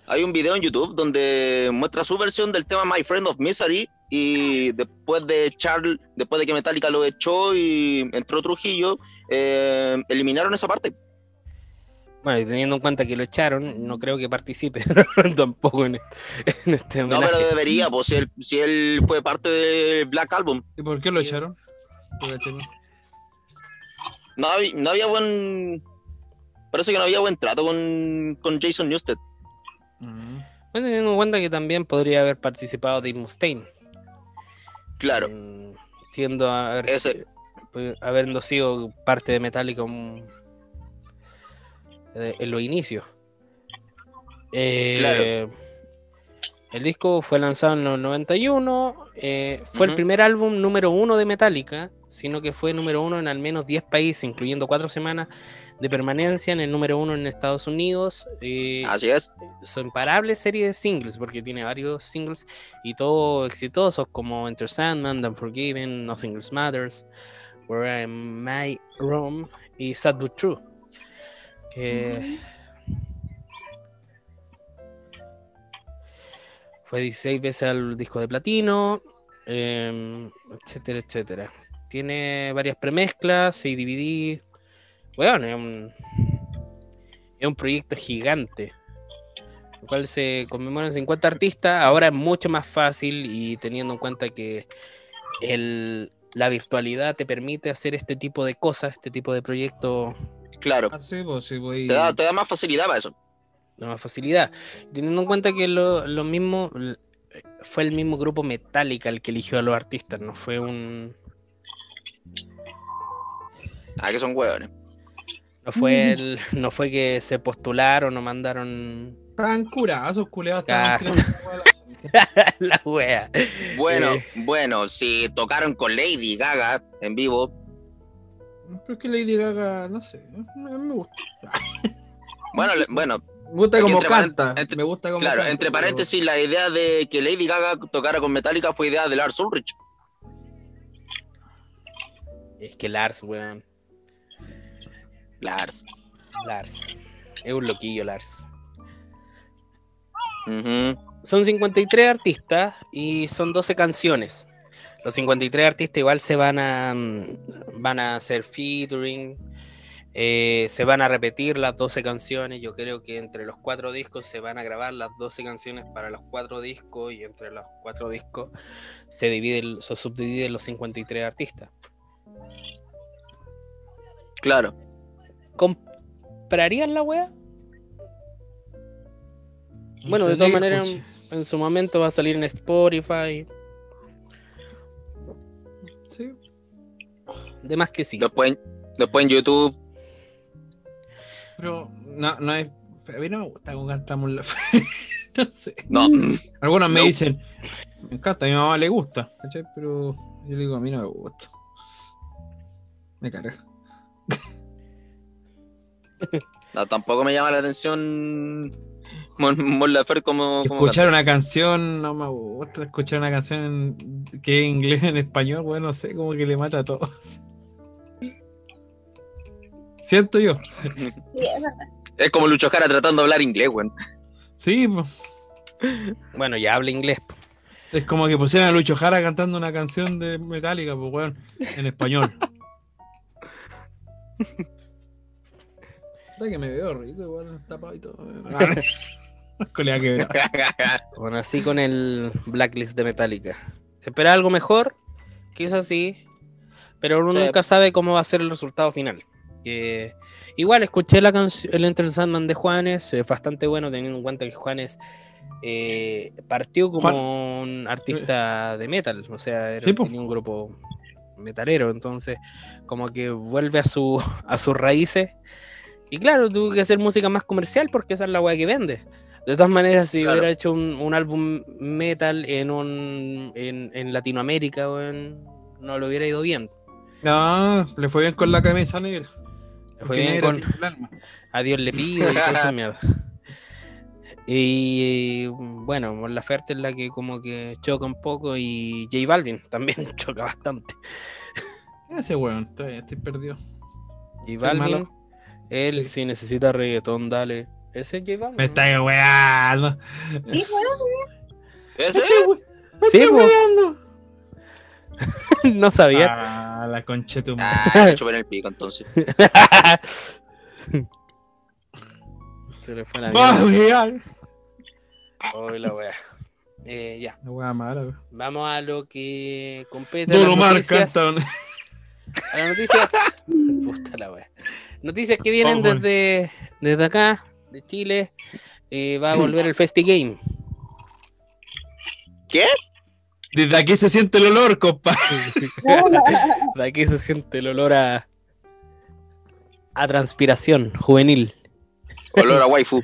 hay un video en YouTube donde muestra su versión del tema My Friend of Misery y después de Charles, después de que Metallica lo echó y entró Trujillo, eh, eliminaron esa parte. Bueno, y teniendo en cuenta que lo echaron, no creo que participe tampoco en, en este No, homenaje. pero debería, pues si él, si él fue parte del Black Album. ¿Y por qué lo echaron? No, había- no había buen. Parece que no había buen trato con, con Jason Newsted. Mm. Bueno, teniendo en cuenta que también podría haber participado Dave Mustaine. Claro. Mm, Siendo haber, Ese- pues, habiendo sido parte de Metallica un- eh, en los inicios. Eh, Claro. El disco fue lanzado en los 91, eh, fue el Ujú. primer álbum número uno de Metallica, sino que fue número uno en al menos 10 países, incluyendo cuatro semanas de permanencia en el número uno en Estados Unidos. eh, Así es. su imparable serie de singles, porque tiene varios singles y todos exitosos como Enter Sandman, The Unforgiven, Nothing Else Matters, Where Am I Rome y Sad But True. Que fue 16 veces al disco de platino, em, etcétera, etcétera. Tiene varias premezclas, 6 DVD. Bueno, es un, es un proyecto gigante el cual se conmemoran 50 artistas, ahora es mucho más fácil y teniendo en cuenta que el, la virtualidad te permite hacer este tipo de cosas, este tipo de proyectos Claro. Ah, sí, pues sí, voy. Te da, te da más facilidad para eso. de más facilidad. Teniendo en cuenta que lo, lo mismo fue el mismo grupo Metallica el que eligió a los artistas, no fue un Ah, que son hueones. no fue el, no fue que se postularon o mandaron Estaban curados, esos culeados. La wea. Bueno, Eh. bueno, si tocaron con Lady Gaga en vivo, Pero es que Lady Gaga, no sé, me gusta. bueno, le- bueno, Me gusta como canta. entre- me gusta como claro, canta, entre pero- paréntesis, la idea de que Lady Gaga tocara con Metallica fue idea de Lars Ulrich. Es que Lars, weón. Lars. Lars. Es un loquillo, Lars. Ujú. Son 53 artistas y son 12 canciones. Los 53 artistas igual se van a mm, van a hacer featuring, eh, se van a repetir las 12 canciones. Yo creo que entre los cuatro discos se van a grabar las 12 canciones para los cuatro discos y entre los cuatro discos se dividen, se subdividen los 53 artistas. Claro. ¿Comprarían la wea? Bueno, de todas maneras, escuche. en su momento va a salir en Spotify. De más que sí. Después, después en YouTube. Pero no, no es. A mí no me gusta cómo cantamos la fe. no sé. No. Algunos me No. dicen, me encanta, a mi mamá le gusta, ¿cachai? Pero yo le digo, a mí no me gusta. Me carga. No, tampoco me llama la atención Mon, como, como Escuchar una canción, no me gusta escuchar una canción en- que es inglés en español, bueno, no sé, como que le mata a todos. Siento yo. Es como Lucho Jara tratando de hablar inglés, weón. Sí, pues. Bueno, ya habla inglés. po. Es como que pusieran a Lucho Jara cantando una canción de Metallica, pues, weón, en español. Que me veo rico, igual, tapado y todo. Colea que Bueno, así con el blacklist de Metallica. Se espera algo mejor, quizás sí, pero uno Sí. nunca sabe cómo va a ser el resultado final. Que igual escuché la canción, el Enter Sandman de Juanes, es bastante bueno teniendo en cuenta que Juanes eh, partió como un artista de metal, o sea, era, Sí, po. tenía un grupo metalero, entonces como que vuelve a su a sus raíces. Y claro, tuvo que hacer música más comercial porque esa es la weá que vende. De todas maneras, si Claro. hubiera hecho un, un álbum metal en un en, en Latinoamérica, weón, no le hubiera ido bien. No, le fue bien con la camisa negra. Fue bien con. A Dios le pido y toda esa mierda. Y bueno, Mon Laferte es la que como que choca un poco y J Balvin también choca bastante. Ese weón, estoy, estoy perdido. J Balvin, él Sí. si necesita reggaetón, dale. Ese es J Balvin. Me está weando. Sí, pues, ¿Ese? Me Sí, estoy po. weando. no sabía. Ah, la concha de tu madre. Ah, le chupé el pico entonces. Se le fue la ¡Ah, mierda. Hoy la wea. Eh, ya, La wea mala, weón. vamos a lo que compete. noticias. canta. un- A las noticias. Puta la wea. Noticias que vienen Oh, desde, desde acá, de Chile. Eh, va a volver el Festi Game. ¿Qué? Desde aquí se siente el olor, compa. De aquí se siente el olor a. a transpiración juvenil. Olor a waifu.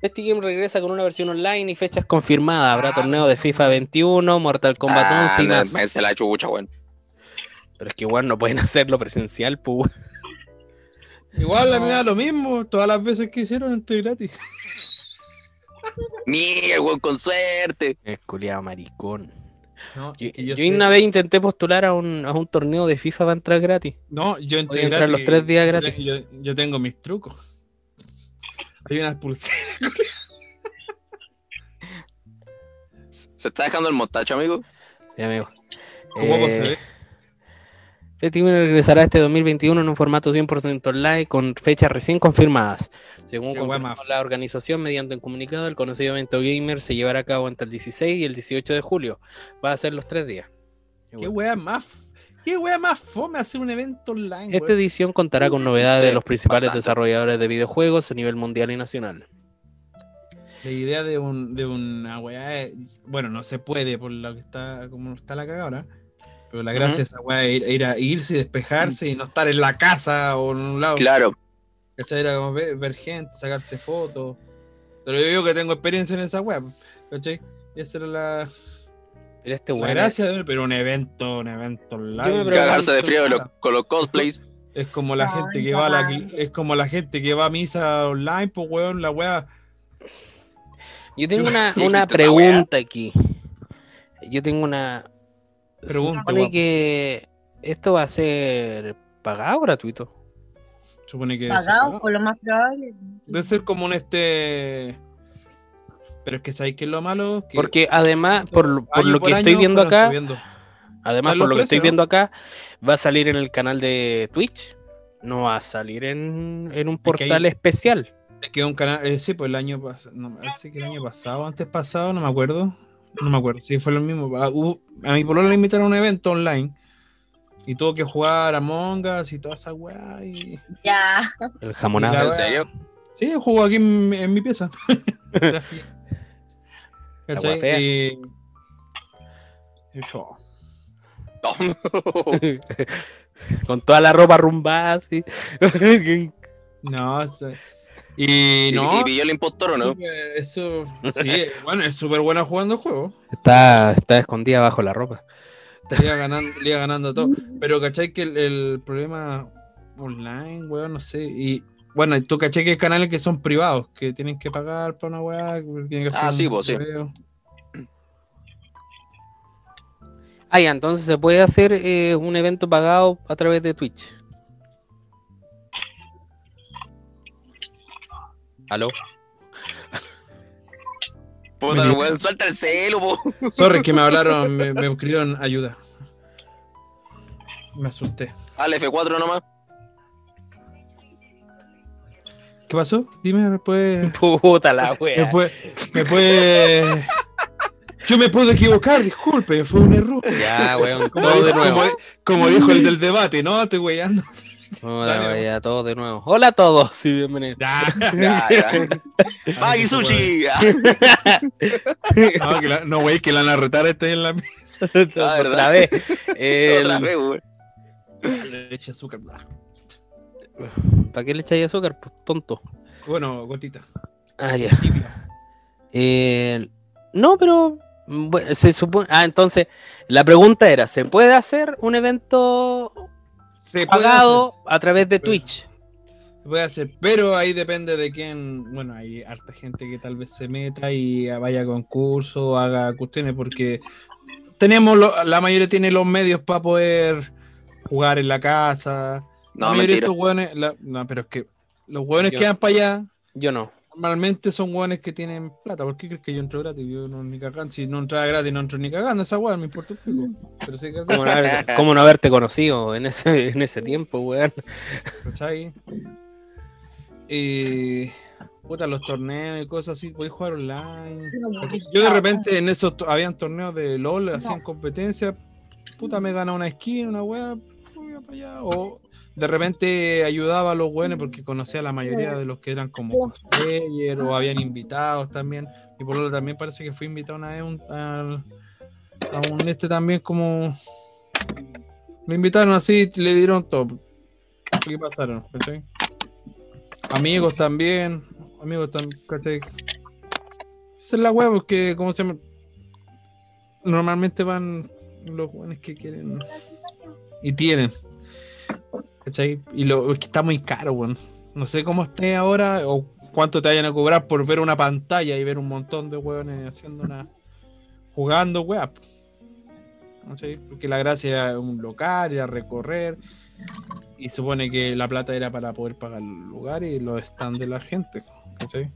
Festi Game regresa con una versión online y fechas confirmadas. Habrá torneo de FIFA 21, Mortal Kombat Ah, 11 y no, más. a la chucha, weón. Pero es que igual no pueden hacerlo presencial, pues. Igual a mí me da lo mismo. Todas las veces que hicieron estoy gratis. Miguel, weón, con suerte. Es culiado maricón. No, Yo, una vez intenté postular a un, a un torneo de FIFA para entrar gratis. No, yo entré los tres días gratis. Yo, yo tengo mis trucos. Hay unas pulseras. ¿Se está dejando el mostacho, amigo? Sí, amigo. ¿Cómo Eh, se ve? Festival regresará este 2021 en un formato 100% online con fechas recién confirmadas. Según Qué confirmó la organización mediante un comunicado, el conocido evento gamer se llevará a cabo entre el 16 y el 18 de julio. Va a ser los tres días. Qué wea más. Qué wea más fome hacer un evento online. Esta edición contará con novedades Sí, de los principales desarrolladores de videojuegos a nivel mundial y nacional. La idea de, un, de una weá es- bueno, no se puede por lo que está, como está la cagada ahora. Pero la gracia de esa weá es ir, ir a irse y despejarse y no estar en la casa o en un lado. Claro. ¿Cachai? Era como ver, ver gente, sacarse fotos. Pero yo digo que tengo experiencia en esa web, ¿cachai? Y esa era la, Pero este la gracia de pero un evento, un evento pregunto- Cagarse de frío con los cosplays. Es como la gente que va a la, es como la gente que va a misa online, pues weón, la weá. Yo tengo una, ¿Existe una pregunta aquí. Yo tengo una. Pregunta, supone que esto va a ser pagado o gratuito. Supone que Pagado, por lo más probable. sí. debe ser como un este. Pero es que sabéis que es lo malo. Que Porque además, por, lo- por que año estoy viendo acá, subiendo. además por lo que estoy viendo acá, va a salir en el canal de Twitch. No va a salir en, en un portal especial. Es que un canal, eh, sí, pues el año pasado, no, que el año pasado, antes pasado, no me acuerdo. No me acuerdo, sí, fue lo mismo. A, hubo- a mi polola le invitaron a un evento online y tuvo que jugar a Us y toda esa weá. Y... Ya. El la ¿En serio? Sí, jugó aquí en, mi- en mi pieza. ¿Cachai? fea. Y- y yo, Con toda la ropa rumbada, así. No, o sea, y ¿Y, no. y pilló el impostor o no? súper- Eso, sí, bueno, es súper buena jugando el juego. está, está escondida bajo la ropa. Le iba ganando, le iba ganando todo. Pero cachai que el, el problema online, weón, no sé. Y bueno, tú cachai que hay canales que son privados, que tienen que pagar para una weá. que tienen que hacer Ah, sí, pues, sí. Ah, ya, entonces se puede hacer eh, un evento pagado a través de Twitch. ¿Aló? Puta, Me- weón, suelta el celo, po. Sorry, que me hablaron, me, me escribieron ayuda. Me asusté. Al F4 nomás. ¿Qué pasó? Dime después. Puta la Me wea. puede, me puede. Yo me puedo equivocar, disculpe, fue un error. Ya, weón, Como, todo de dijo, nuevo. como- como dijo el del debate, no, estoy weyando. Hola, Dale, wea, todo de nuevo. Hola a todos, sí, bienvenidos. Ya. Ya, ya. ¡Ay, sushi! No, que la- no, wey, que la van a retar este en la mesa. Otra ¿verdad? vez. El- Otra vez, weón. Le eche azúcar. bla. ¿Para qué le echáis azúcar? Pues tonto. Bueno, gotita. Ah, ya. Típica. Eh, no, pero mm, se supone. Ah, entonces la pregunta era: ¿se puede hacer un evento Se puede pagado a través de. Twitch? se puede hacer, pero ahí depende de quién. Bueno, hay harta gente que tal vez se meta y vaya a concurso, haga cuestiones, porque tenemos, lo- la mayoría tiene los medios para poder jugar en la casa. No, la mayoría de mentira. estos hueones- la- no, pero es que los hueones Yo- que van para allá. Yo no. Normalmente son hueones que tienen plata. ¿Por qué crees que yo entro gratis? Yo no ni cagando. Si no entraba gratis, no entro ni cagando. Esa hueá me importa un pico. Pero sí ¿Cómo no, haber- cómo no haberte conocido en ese, en ese tiempo, weón? ¿cachai? Y. Puta, los torneos y cosas así, podéis jugar online. Yo de repente en esos to- habían torneos de LOL, hacían competencia. Puta, me gana una skin, una wea, para allá. O de repente ayudaba a los buenos porque conocía a la mayoría de los que eran como cosplayer o habían invitados también. Y por lo también parece que fui invitado una vez a un, al- a un este también como. Me invitaron así, le dieron todo. ¿Qué pasaron? ¿cachai? Amigos también. Amigos también, ¿cachai? Esa es la wea porque, ¿cómo se llama? Normalmente van los buenos que quieren y tienen. ¿Cachai? Y lo que está muy caro, weón. No sé cómo esté ahora o cuánto te vayan a cobrar por ver una pantalla y ver un montón de weones haciendo una. jugando, weá. ¿Cachai? Porque la gracia era un local, era recorrer. Y supone que la plata era para poder pagar el lugar y los stands de la gente. ¿cachai?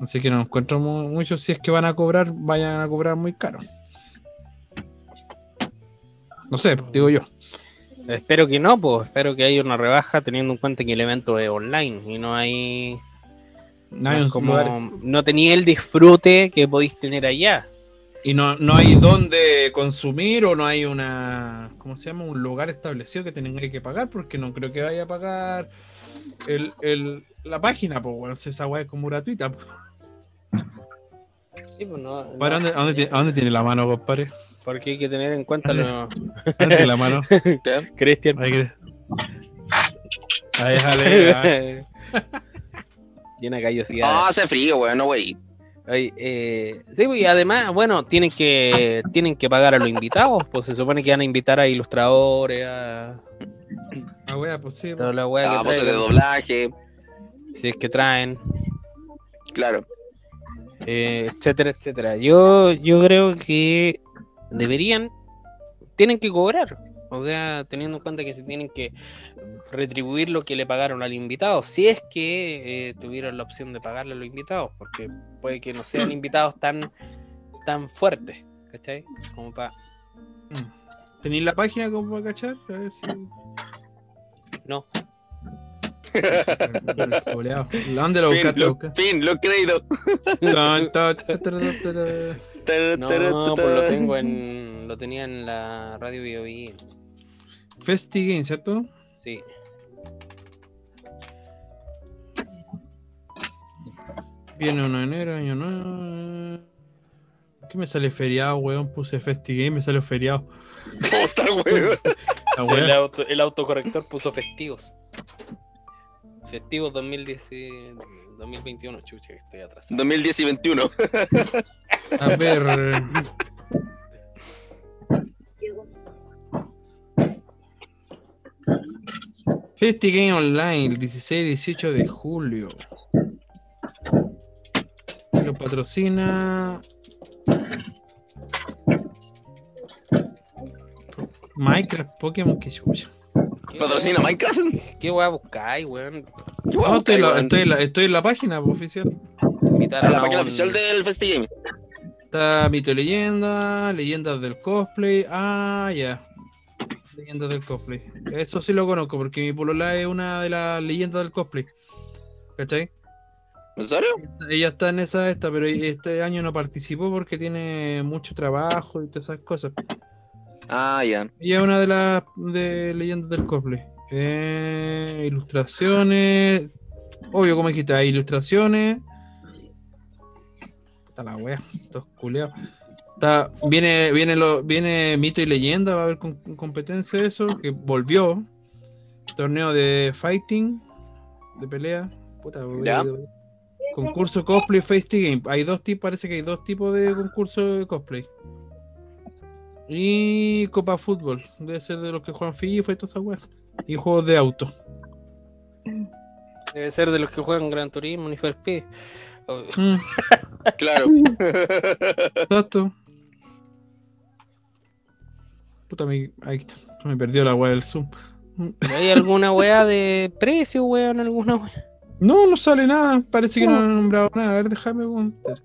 Así que no encuentro mu- mucho. Si es que van a cobrar, vayan a cobrar muy caro. No sé, digo yo. Espero que no, pues. Espero que haya una rebaja teniendo en cuenta que el evento es online y no hay. No hay como, no tenía el disfrute que podéis tener allá. y no, no hay dónde consumir o no hay una, ¿cómo se llama? Un lugar establecido que tengan que pagar porque no creo que vaya a pagar el, el- la página, pues bueno, si esa weá es como gratuita. po. Sí, pues no, no, ¿Para dónde, a dónde tiene, a dónde tiene la mano, compadre? Porque hay que tener en cuenta lo. ¿A dónde tiene la mano? Cristian. Ahí, ahí déjale. Llena callosidad. No, hace frío, weón, no, wey. Oye, eh, sí, pues, y además, bueno, tienen que, tienen que pagar a los invitados, pues se supone que van a invitar a ilustradores, a Ah, wea, pues sí. toda la weá Ah, que voces de doblaje, si es que traen, claro. eh, etcétera, etcétera. Yo, yo creo que deberían, tienen que cobrar, o sea, teniendo en cuenta que se tienen que retribuir lo que le pagaron al invitado, si es que eh, tuvieron la opción de pagarle a los invitados, porque puede que no sean invitados tan, tan fuertes, ¿cachai? Como para... ¿Tenéis la página como para cachar? A ver si. No. ¿Dónde lo Fin, buscaste? lo, buscaste? fin, lo creído. No, pues lo tengo en... Lo tenía en la radio BioBio. Festi Game, ¿cierto? Sí. Viene 1 de enero, año nuevo. ¿Qué me sale feriado, weón? Puse Festi Game, me sale feriado. Puta, weón. El, auto- el autocorrector puso festivos. Festivos 2010, y- 2021, chucha, que estoy atrás. 2010 y 21. A ver. Festi Game Online, el 16-18 de julio. Lo patrocina. Minecraft, Pokémon, que chucha. ¿Qué Patrocina Minecraft. ¿Qué weá buscáis, weón? Qué No, estoy, en la, weón. estoy, en la, estoy en la página pues, oficial. En la a página un- oficial del FestiGame. Está Mito y Leyenda, Leyendas del Cosplay. Ah, ya. Leyendas del Cosplay. Eso sí lo conozco porque mi polola es una de las leyendas del cosplay. ¿Cachai? ¿En serio? Ella está en esa esta, pero este año no participó porque tiene mucho trabajo y todas esas cosas. Ah, ya. Ella es una de las de leyendas del cosplay. Eh, ilustraciones. Obvio, como dijiste, hay ilustraciones. Está la wea, estos culeados. Está, viene, viene, lo, viene mito y leyenda, va a haber con- competencia de eso, que volvió. Torneo de fighting, de pelea. Puta, Concurso cosplay face game. Hay dos tipos, parece que hay dos tipos de concurso de cosplay. Y Copa Fútbol. Debe ser de los que juegan FIFA y toda esa weá. Y juegos de auto. Debe ser de los que juegan Gran Turismo, ni. O- Mm, Claro. exacto. Puta, me, ahí está. Me perdió la weá del Zoom. ¿Hay alguna weá de precio, weón? ¿Alguna weá? No, no sale nada. Parece que no han nombrado nada. A ver, déjame preguntar.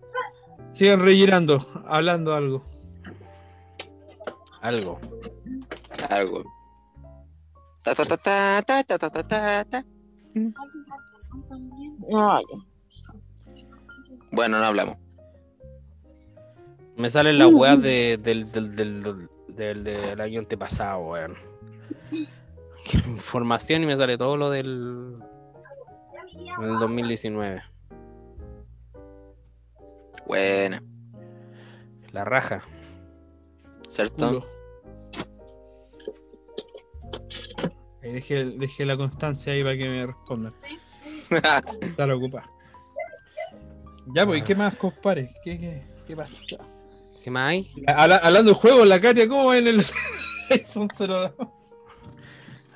Sigan rellenando, hablando algo. Algo. Algo. Ta, ta, ta, ta, ta, ta, ta, ta, ta, ta. No. Bueno, no hablamos. Me salen las weas de, del, del, del, del, del- del año antepasado, weón. Información y me sale todo lo del, del 2019. Buena. La raja. ¿Cierto? Culo. Ahí dejé, dejé la constancia ahí para que me respondan. Está la ocupa. Ya, pues, ¿y ¿qué más, compadre? ¿Qué, qué, qué pasa? ¿Qué más hay? Habla- hablando de juegos, la Katia, ¿cómo va en el Son cero?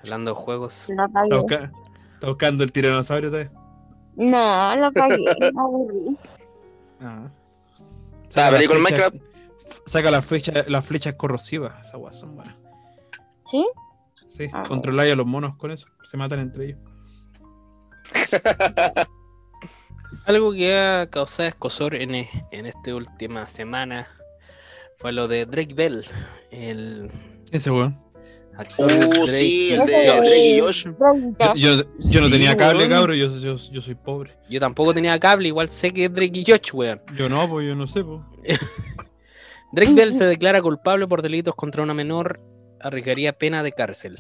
Hablando de juegos. Lo Está, apagué. busca- está buscando el tiranosaurio todavía. No, lo apagué. me aburrí. Ah. La pero ¿y con flecha- Minecraft? Saca las flechas las flechas corrosivas, esas guas son buenas. ¿Sí? Sí, Ah. controláis a los monos con eso. Se matan entre ellos. Algo que ha causado escosor en, e- en esta última semana fue lo de Drake Bell, el Ese weón. actor Uh, Drake sí, el Bell. de Drake y Josh. Yo, yo, yo no Sí, tenía cable, cabrón. Yo, yo, yo soy pobre. Yo tampoco tenía cable, igual sé que es Drake y Josh, weón. Yo no, pues yo no sé, pues. Drake Bell se declara culpable por delitos contra una menor, arriesgaría pena de cárcel.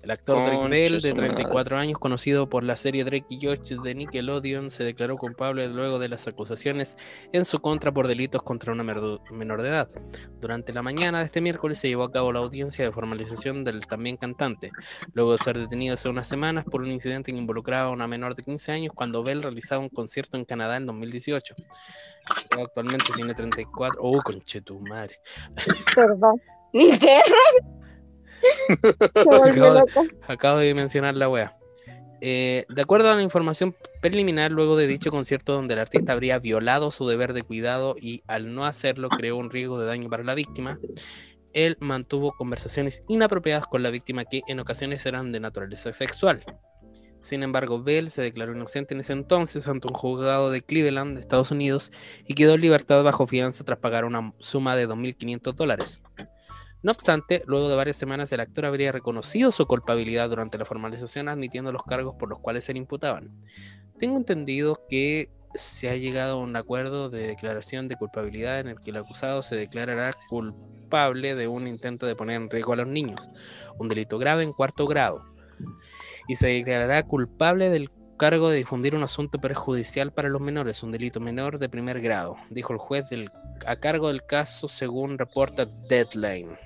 El actor Drake Bell, de su madre. 34 años, conocido por la serie Drake y Josh de Nickelodeon, se declaró culpable luego de las acusaciones en su contra por delitos contra una menor de edad. Durante la mañana de este miércoles se llevó a cabo la audiencia de formalización del también cantante, luego de ser detenido hace unas semanas por un incidente que involucraba a una menor de 15 años cuando Bell realizaba un concierto en Canadá en 2018. Actualmente tiene 34. ¡Oh, conche tu madre! Perdón. Volvió Acabo de-. Acabo de mencionar la wea. Eh, de acuerdo a la información preliminar, luego de dicho concierto donde el artista habría violado su deber de cuidado y al no hacerlo creó un riesgo de daño para la víctima, él mantuvo conversaciones inapropiadas con la víctima que en ocasiones eran de naturaleza sexual. Sin embargo, Bell se declaró inocente en ese entonces ante un juzgado de Cleveland, Estados Unidos, y quedó en libertad bajo fianza tras pagar una suma de 2.500 dólares. No obstante, luego de varias semanas el actor habría reconocido su culpabilidad durante la formalización admitiendo los cargos por los cuales se le imputaban. Tengo entendido que se ha llegado a un acuerdo de declaración de culpabilidad en el que el acusado se declarará culpable de un intento de poner en riesgo a los niños, un delito grave en cuarto grado, y se declarará culpable del cargo de difundir un asunto perjudicial para los menores, un delito menor de primer grado, dijo el juez del- a cargo del caso según reporta Deadline.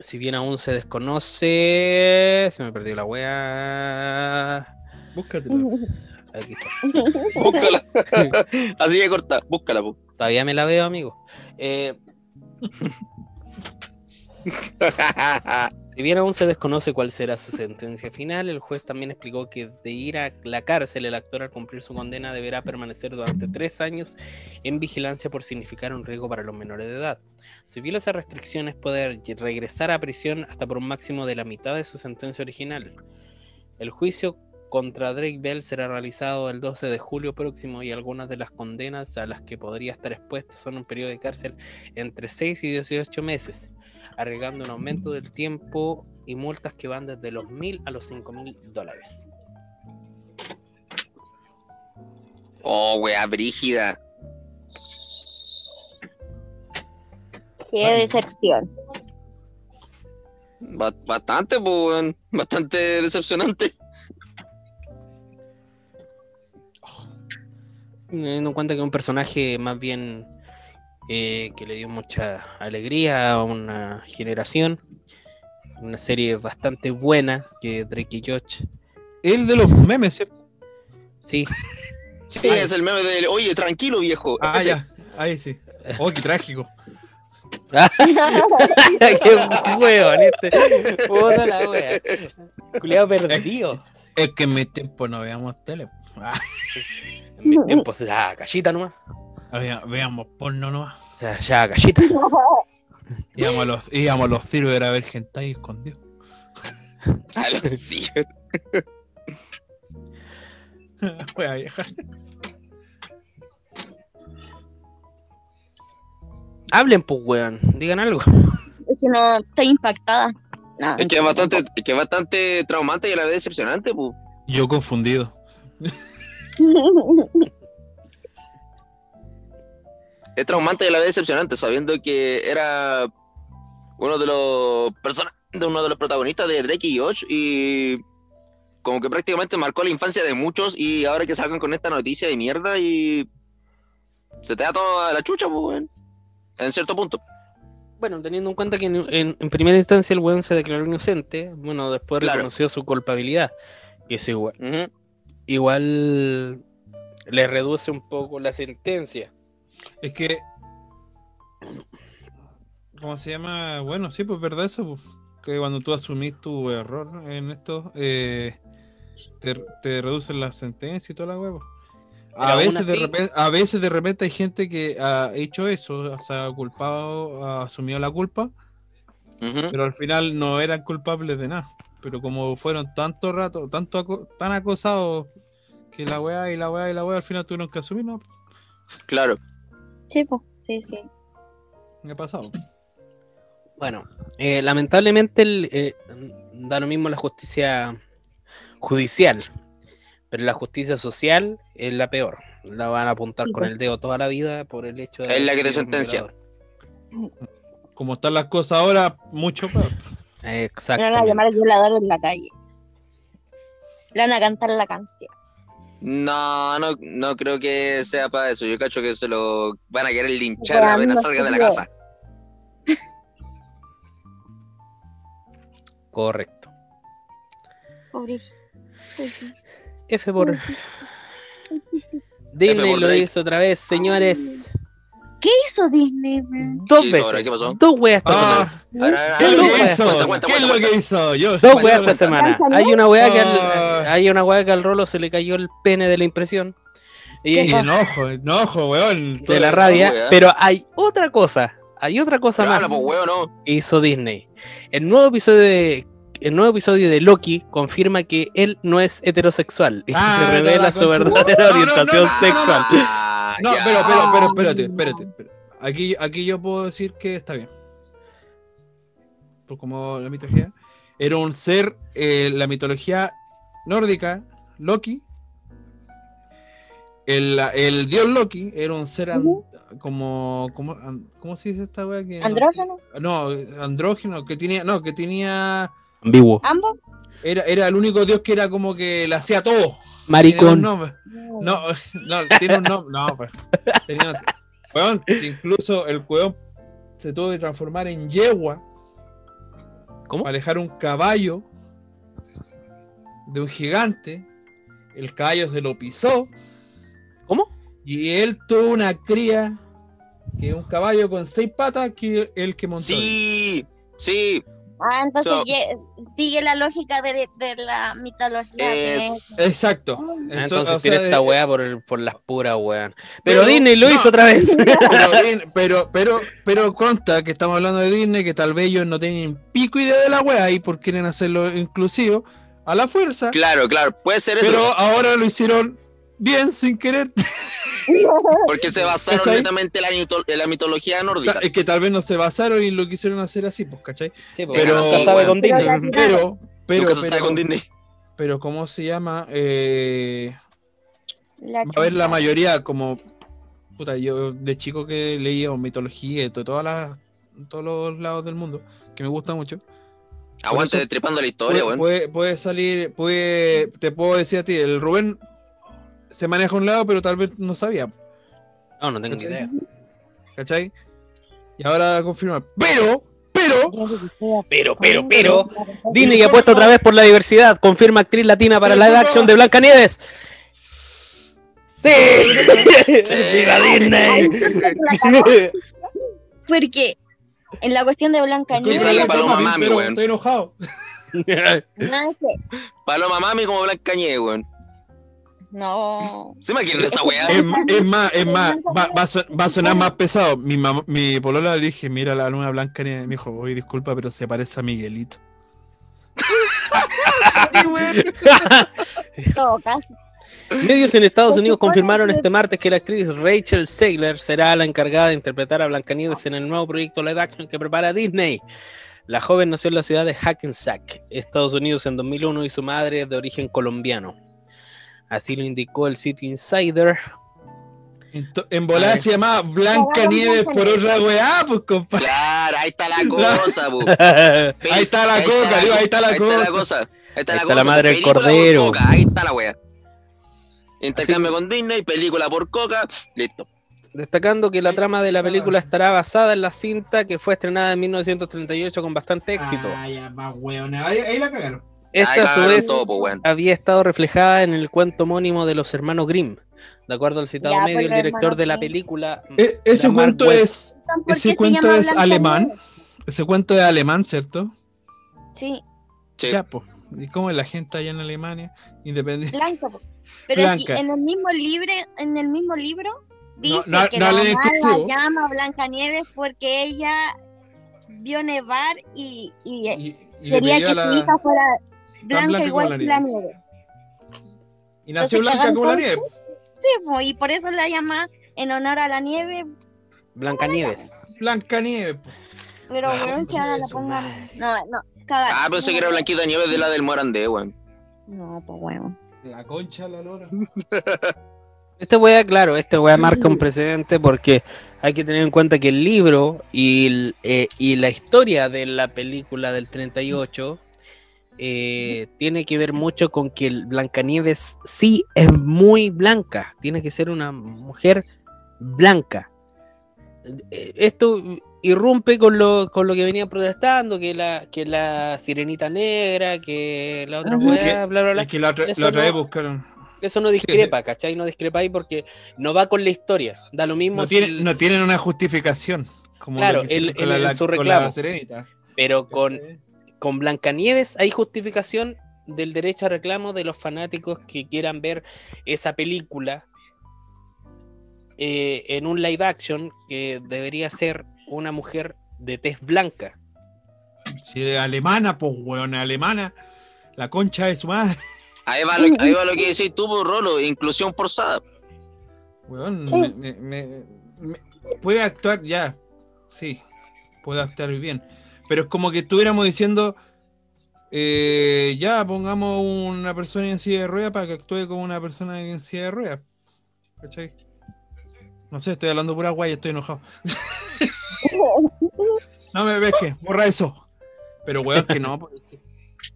Si bien aún se desconoce, se me perdió la wea. Búscatela. Aquí está. Búscala. Así de corta, búscala. po. Todavía me la veo, amigo. Eh, Si bien aún se desconoce cuál será su sentencia final, el juez también explicó que de ir a la cárcel, el actor al cumplir su condena deberá permanecer durante tres años en vigilancia por significar un riesgo para los menores de edad. Si viola esas restricciones, puede regresar a prisión hasta por un máximo de la mitad de su sentencia original. El juicio contra Drake Bell será realizado el 12 de julio próximo y algunas de las condenas a las que podría estar expuesto son un periodo de cárcel entre 6 y 18 meses agregando un aumento del tiempo y multas que van desde los mil a los cinco mil dólares. Oh, wea, brígida. Qué decepción. Ba- Bastante, pues, weón. Bastante decepcionante. Teniendo en cuenta que es un personaje más bien eh, que le dio mucha alegría a una generación, una serie bastante buena que Drake y Josh. El de los memes, ¿cierto? Sí, Sí, es el meme de, oye, tranquilo, viejo. Ah, Ese. ya. Ahí sí. Oh, qué trágico. qué hueón este. Puta la wea. Culeado perdido. Es que en mi tiempo no veíamos tele. En mis tiempos, ah, callita nomás. vea- veíamos porno nomás. O sea, ya, callita. Íbamos a los, íbamos a los ciber a ver hentai escondido. A los sí. Wea vieja. Hablen, pues, weón. Digan algo. Es que no estoy impactada. No, Es que es bastante, es que es bastante traumante y a la vez decepcionante, pues. Yo confundido. Es traumante y a la vez decepcionante, sabiendo que era uno de los persona- de uno de los protagonistas de Drake y Josh y como que prácticamente marcó la infancia de muchos y ahora que salgan con esta noticia de mierda y se te da toda la chucha, pues, weón. En cierto punto. Bueno, teniendo en cuenta que en, en- en primera instancia el weón se declaró inocente, bueno, después Claro. reconoció su culpabilidad, que es igual, Ujú. Igual le reduce un poco la sentencia. Es que. ¿Cómo se llama? Bueno, sí, pues verdad eso. pues, que cuando tú asumís tu error en esto, eh, te, te reducen la sentencia y toda la huevo. Pero A veces, de repente, a veces de repente hay gente que ha hecho eso, se ha culpado, ha asumido la culpa, pero al final no eran culpables de nada. Pero como fueron tanto rato, tanto aco- tan acosados que la weá y la weá y la weá al final tuvieron que asumir, ¿no? Claro. Sí, pues, sí, sí. ¿Qué ha pasado? Bueno, eh, lamentablemente el, eh, da lo mismo la justicia judicial, pero la justicia social es la peor. La van a apuntar Sí, con el dedo toda la vida por el hecho de... Es la que te sentencia. Como están las cosas ahora, mucho peor. Le van a Exacto. llamar violador en la calle. Le van a cantar la canción. No, no, no creo que sea para eso. Yo cacho que se lo van a querer linchar Bueno, apenas salga de la casa. Correcto. Pobrecito. F por. Disney lo hizo otra vez, señores. ¿Qué hizo Disney, man? Dos veces. ¿Qué pasó? Dos weas esta semana. Ah, ¿Qué es lo que hizo? cuenta, cuenta, ¿Qué es lo cuenta. que hizo? Yo. Dos weas esta semana. ¿Cansa Hay una wea que al, Ah. hay una wea que al Rolo se le cayó el pene de la impresión. Y, Y enojo, enojo, weón. de la rabia. wea. Pero hay otra cosa. Hay otra cosa Pero más pues, weón, no. que hizo Disney. El nuevo episodio de. El nuevo episodio de Loki confirma que él no es heterosexual y Ah, se revela la su verdadera No, no, no, orientación no, no, sexual. Ah, No, ya. pero, pero, pero, espérate, espérate. espérate. Aquí, aquí yo puedo decir que está bien. Por como la mitología. Era un ser, eh, la mitología nórdica, Loki. El, el dios Loki era un ser como, como an- ¿cómo se dice esta wea? Que ¿Andrógeno? No, andrógeno, que tenía, no, que tenía, Ambiguo. ¿Ambos? era, era el único dios que era como que le hacía todo. Maricón. nombre. No, no, tiene un nombre. No, pues. Tenía un- Weón, incluso el weón se tuvo que transformar en yegua ¿Cómo? para alejar un caballo de un gigante. El caballo se lo pisó ¿Cómo? y él tuvo una cría que es un caballo con seis patas que el que montó. Sí, sí. Ah, entonces So- sigue la lógica de, de la mitología. Es- Exacto. Ah, Eso, Entonces o tiene sea, esta eh, weá por, el- por las puras weón. Pero, Pero- Disney lo no. hizo otra vez. Pero, pero, pero, pero consta que estamos hablando de Disney, que tal vez ellos no tienen pico idea de la wea y por quieren hacerlo inclusivo a la fuerza. Claro, claro. Puede ser eso. Pero ahora lo hicieron bien, sin querer. Porque se basaron ¿Cachai? netamente en la, mito- en la mitología nórdica. Es que tal vez no se basaron y lo quisieron hacer así, pues, ¿cachai? Sí, Pero- pero nunca sabe con Pero Disney. Pero, pero, Nunca se pero, sabe con Disney. pero, ¿cómo se llama? Eh, La a ver, la mayoría, como, puta, yo de chico que leía mitología de todas las, todos los lados del mundo, que me gusta mucho. Aguante destripando la puede, historia, weón. puede, puede salir, puede, te puedo decir a ti, el Rubén se maneja a un lado, pero tal vez no sabía, No, no tengo ni idea. ¿cachai? Y ahora confirma, pero, pero, Pero, pero, pero. Disney apuesta otra vez por la diversidad. Confirma actriz latina para Pero, live action de Blancanieves. ¡Sí! ¡Viva Disney! Porque en la cuestión de Blanca Nieves, a Paloma Mami, estoy enojado. no, es que- Paloma mami como Blanca Nieves, weón. No. ¿Se imaginan esa weá? Es, más, es más, va, va a son- va a sonar más pesado. Mi, mamá, mi polola le dije, mira la luna blanca, y me dijo, oye, disculpa, pero se parece a Miguelito. En todo caso. Medios en Estados Unidos confirmaron este martes que la actriz Rachel Segler será la encargada de interpretar a Blancanieves en el nuevo proyecto live action que prepara Disney. La joven nació en la ciudad de Hackensack, Estados Unidos, en 2001 y su madre es de origen colombiano. Así lo indicó el sitio Insider. En ver. se llamaba Blanca Nieves por otra weá, pues compadre. Claro, ahí está la cosa, bu. Ahí está la coca, digo, ahí está la Ahí está la cosa. Ahí está Ahí la está cosa. la madre del cordero. Coca, Ahí está la wea. Intercambio con Disney, película por Coca, listo. Destacando que la trama de la película estará basada en la cinta que fue estrenada en 1938 con bastante éxito. Ah, ya, más ahí la cagaron. Esta a su vez todo, po, weón. había estado reflejada en el cuento homónimo de los hermanos Grimm. De acuerdo al citado Ya, medio, pues, el director de la película. E- ese cuento es, ¿Por ese cuento es alemán. Ese cuento es alemán, ¿cierto? Sí, Sí. Ya, pues. ¿Y cómo es la gente allá en Alemania? Independiente. blanca. po. Pero Blanca. en el mismo libro, en el mismo libro dice no- que no la hablen mamá la exclusivo. llama Blanca Nieves porque ella vio nevar y, y Y, y le quería que la- su hija fuera blanca, igual la que la nieve. nieve. y nació entonces blanca como la nieve. Sí, po, y por eso la llama en honor a la nieve, Blancanieves. Blanca nieve. po. pero Ah, bueno, que ahora la pongan. No, no, caga. Ah, pensé que era Blanquita Nieves de la del Morandé, weón. No, pues bueno. La concha, la lora. Este wea, claro, este wea marca un precedente porque hay que tener en cuenta que el libro y, el- eh, y la historia de la película del 38 eh, tiene que ver mucho con que el Blancanieves sí es muy blanca, tiene que ser una mujer blanca. Eh, Esto irrumpe con lo, con lo que venían protestando, que la, que la sirenita negra, que la otra Ujú. weá, bla, bla, bla. Es que la otra, la otra no- vez buscaron. Eso no discrepa, ¿cachai? No discrepa ahí porque no va con la historia. Da lo mismo No, si tiene- el- no tienen una justificación. Como Claro, el- la- su reclamo. Sirenita. pero con, con Blancanieves hay justificación del derecho a reclamo de los fanáticos que quieran ver esa película eh, en un live action que debería ser una mujer de tez blanca. Si es alemana, pues weón, alemana. La concha de su madre. Ahí va lo, ahí va lo que decís tú, pues, Rolo, inclusión forzada. Weón, Sí. me- me- me- me- puede actuar ya. Sí, puede actuar bien. Pero es como que estuviéramos diciendo. eh, ya pongamos una persona en silla de ruedas para que actúe como una persona en silla de ruedas. ¿Cachai? No sé, estoy hablando pura guay, estoy enojado. No me ves que, borra eso. Pero weón, que no,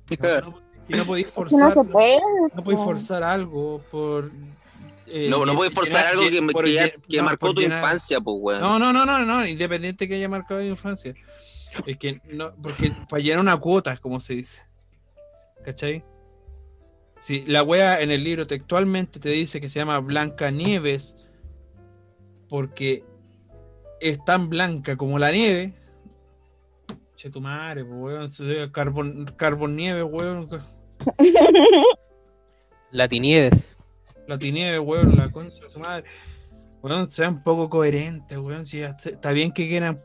que no, no, que no podéis Es que no forzar. puede. No podéis forzar algo por. eh, No, no llen- puedes forzar llenar- algo que, que, que no, marcó tu llenar- infancia, pues, weón. No, no, no, no, no, independiente que haya marcado mi infancia. Es que no, porque para llenar una cuota, como se dice. ¿Cachai? Si la wea en el libro textualmente te dice que se llama Blanca Nieves porque es tan blanca como la nieve. Che tu madre, weón. Carbon, carbon nieve, weón. Latinieves. La tinieve, weón, la concha de su madre. Weón, sean un poco coherentes, weón. Si está bien que quieran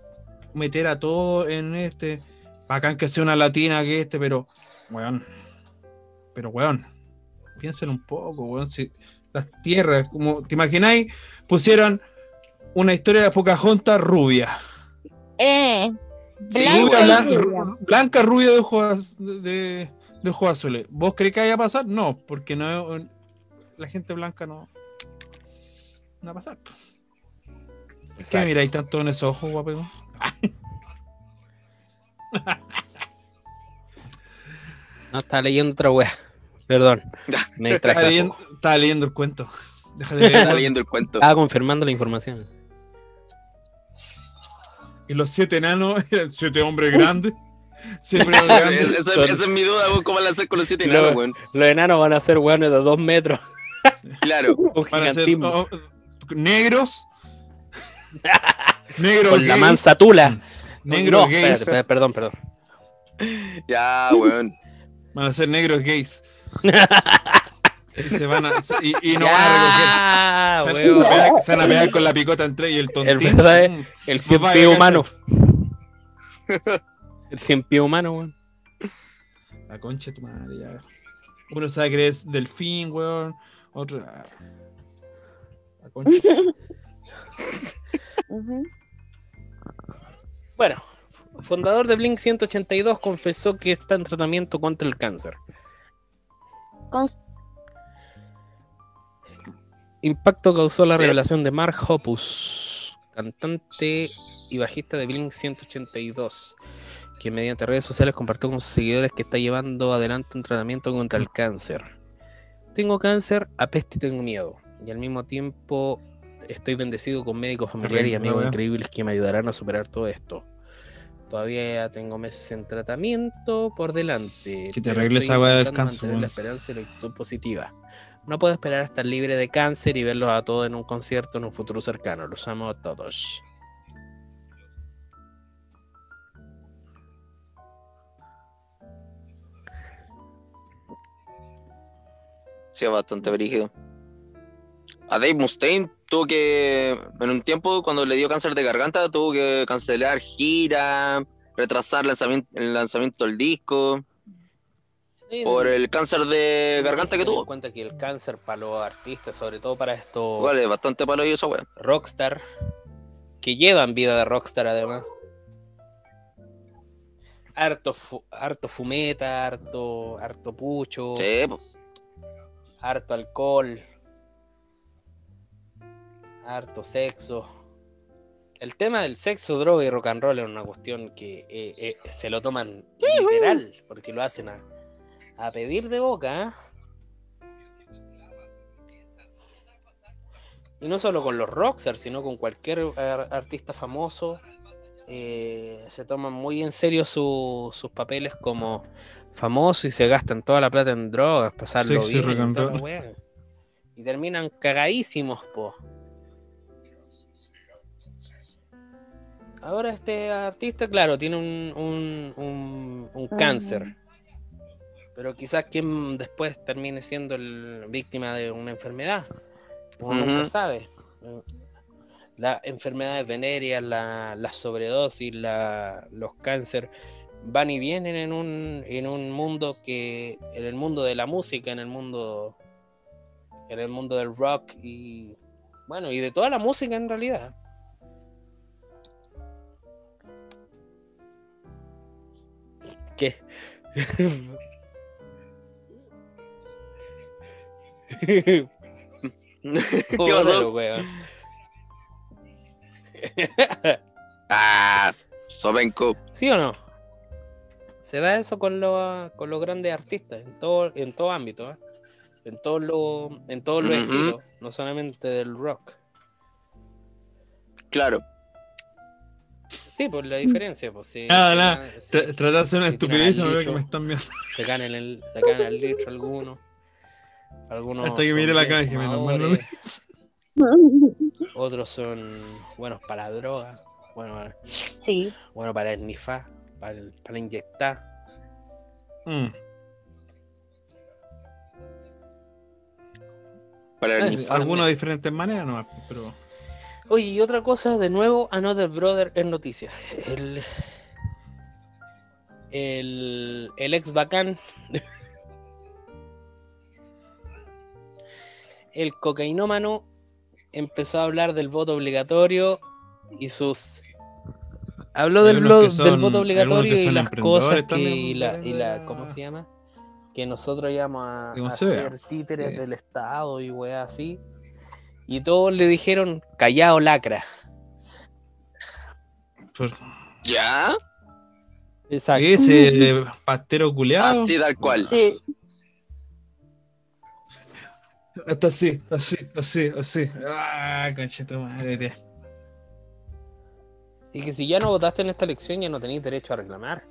meter a todo en este. Bacán que sea una latina que este, pero. Weón. Pero, weón. Piensen un poco, weón. Si las tierras, como. ¿Te imagináis? Pusieron una historia de Pocahontas rubia. Eh, Sí, blanca Rubia, y blan- rubia. blanca, rubia de ojos, de, de ojos azules. ¿Vos crees que vaya a pasar? No, porque no la gente blanca no, no va a pasar. ¿Qué miráis tanto en esos ojos, guapo? No, estaba leyendo otra wea. Perdón. Me distraje. Estaba un leyendo, estaba el cuento. Deja de leer. Está leyendo el cuento. Estaba confirmando la información. y los siete enanos eran siete hombres grandes. Siempre eran grandes. Esa, esa- es mi duda, ¿cómo la hacer con los siete No. enanos, weón? Los enanos van a ser weones de dos metros. Claro. Con Van a ser oh, negros. Negros con la gays, mansa tula. Negros No, gays. espérate, perdón, perdón. Ya, weón. Van a ser negros gays. y, se van a, y, y no van a recoger. Ya, Se, weón. van a pegar, se van a pegar con la picota entre y el tontín. El verdad es- Mm. El cien vaya pie humano. El cien pie humano, weón. La concha de tu madre, ya. Uno sabe que es delfín, weón. Otro. ah. La concha. Bueno, fundador de Blink 182 confesó que está en tratamiento contra el cáncer. Impacto causó la revelación de Mark Hoppus, cantante y bajista de Blink 182, que mediante redes sociales compartió con sus seguidores que está llevando adelante un tratamiento contra el cáncer. Tengo cáncer, apeste y tengo miedo. Y al mismo tiempo estoy bendecido con médicos familiares y amigos increíbles que me ayudarán a superar todo esto. Todavía tengo meses en tratamiento por delante. Que te pero arregle estoy esa weá del cáncer, mantener la esperanza y la actitud positiva. No puedo esperar a estar libre de cáncer y verlos a todos en un concierto en un futuro cercano. Los amo a todos. Sí, bastante brígido. A Dave Mustaine tuvo que, en un tiempo, cuando le dio cáncer de garganta, tuvo que cancelar gira, retrasar lanzamiento, el lanzamiento del disco, por el cáncer de garganta que tuvo. cuenta que el cáncer para los artistas, sobre todo para estos es bastante palo y esa weá. rockstar, que llevan vida de rockstar además. Harto, fu- harto fumeta, harto, harto pucho, Sí, po. harto alcohol, harto sexo. El tema del sexo, droga y rock and roll es una cuestión que eh, eh, se lo toman literal, porque lo hacen a, a pedir de boca. ¿eh? Y no solo con los rockstars, sino con cualquier ar- artista famoso. eh, se toman muy en serio su- sus papeles como famosos y se gastan toda la plata en drogas, pasarlo bien. y. Y terminan cagadísimos, po. Ahora este artista, claro, tiene un, un, un- un cáncer. Pero quizás quien después termine siendo el víctima de una enfermedad. Uno nunca Ujú. sabe. Las enfermedades venéreas, la, la sobredosis, la- los cánceres van y vienen en un, en un mundo que, en el mundo de la música, en el mundo, en el mundo del rock y bueno, y de toda la música en realidad. ¿Qué? ¿Qué pasó? Ah, Sobenco. ¿Sí o no? Se da eso con, los con los grandes artistas, en todo, en todo ámbito, ¿eh? en todos los en todos los estilos, no solamente del rock. Claro. Sí, por la diferencia, pues sí. Nada, Tratar de hacer una estupidez, al no veo que me están viendo. Se ganan el, se ganan el litro algunos. Algunos Hasta que son mire la bien cara y dije, menos mal no me- fumadores, Otros son buenos para la droga, bueno, para- Sí. bueno para esnifar, para, para inyectar. Mm. Para el- sí. Algunos de diferentes maneras nomás, pero. Oye, y otra cosa, de nuevo, Another Brother en noticias. El, el, el ex bacán, el cocainómano, empezó a hablar del voto obligatorio y sus. Habló del, blo- voto obligatorio y las cosas que. Y la, y la- de ¿Cómo se llama? Que nosotros llamamos a, ser títeres del Estado y weá así. Y todos le dijeron, callao lacra. Por... ¿Ya? Exacto. Ese pastero culeado. Así tal cual. Sí. Hasta así, así, así, así. Ah, conchito madre. tía. Y que si ya no votaste en esta elección, ya no tenéis derecho a reclamar.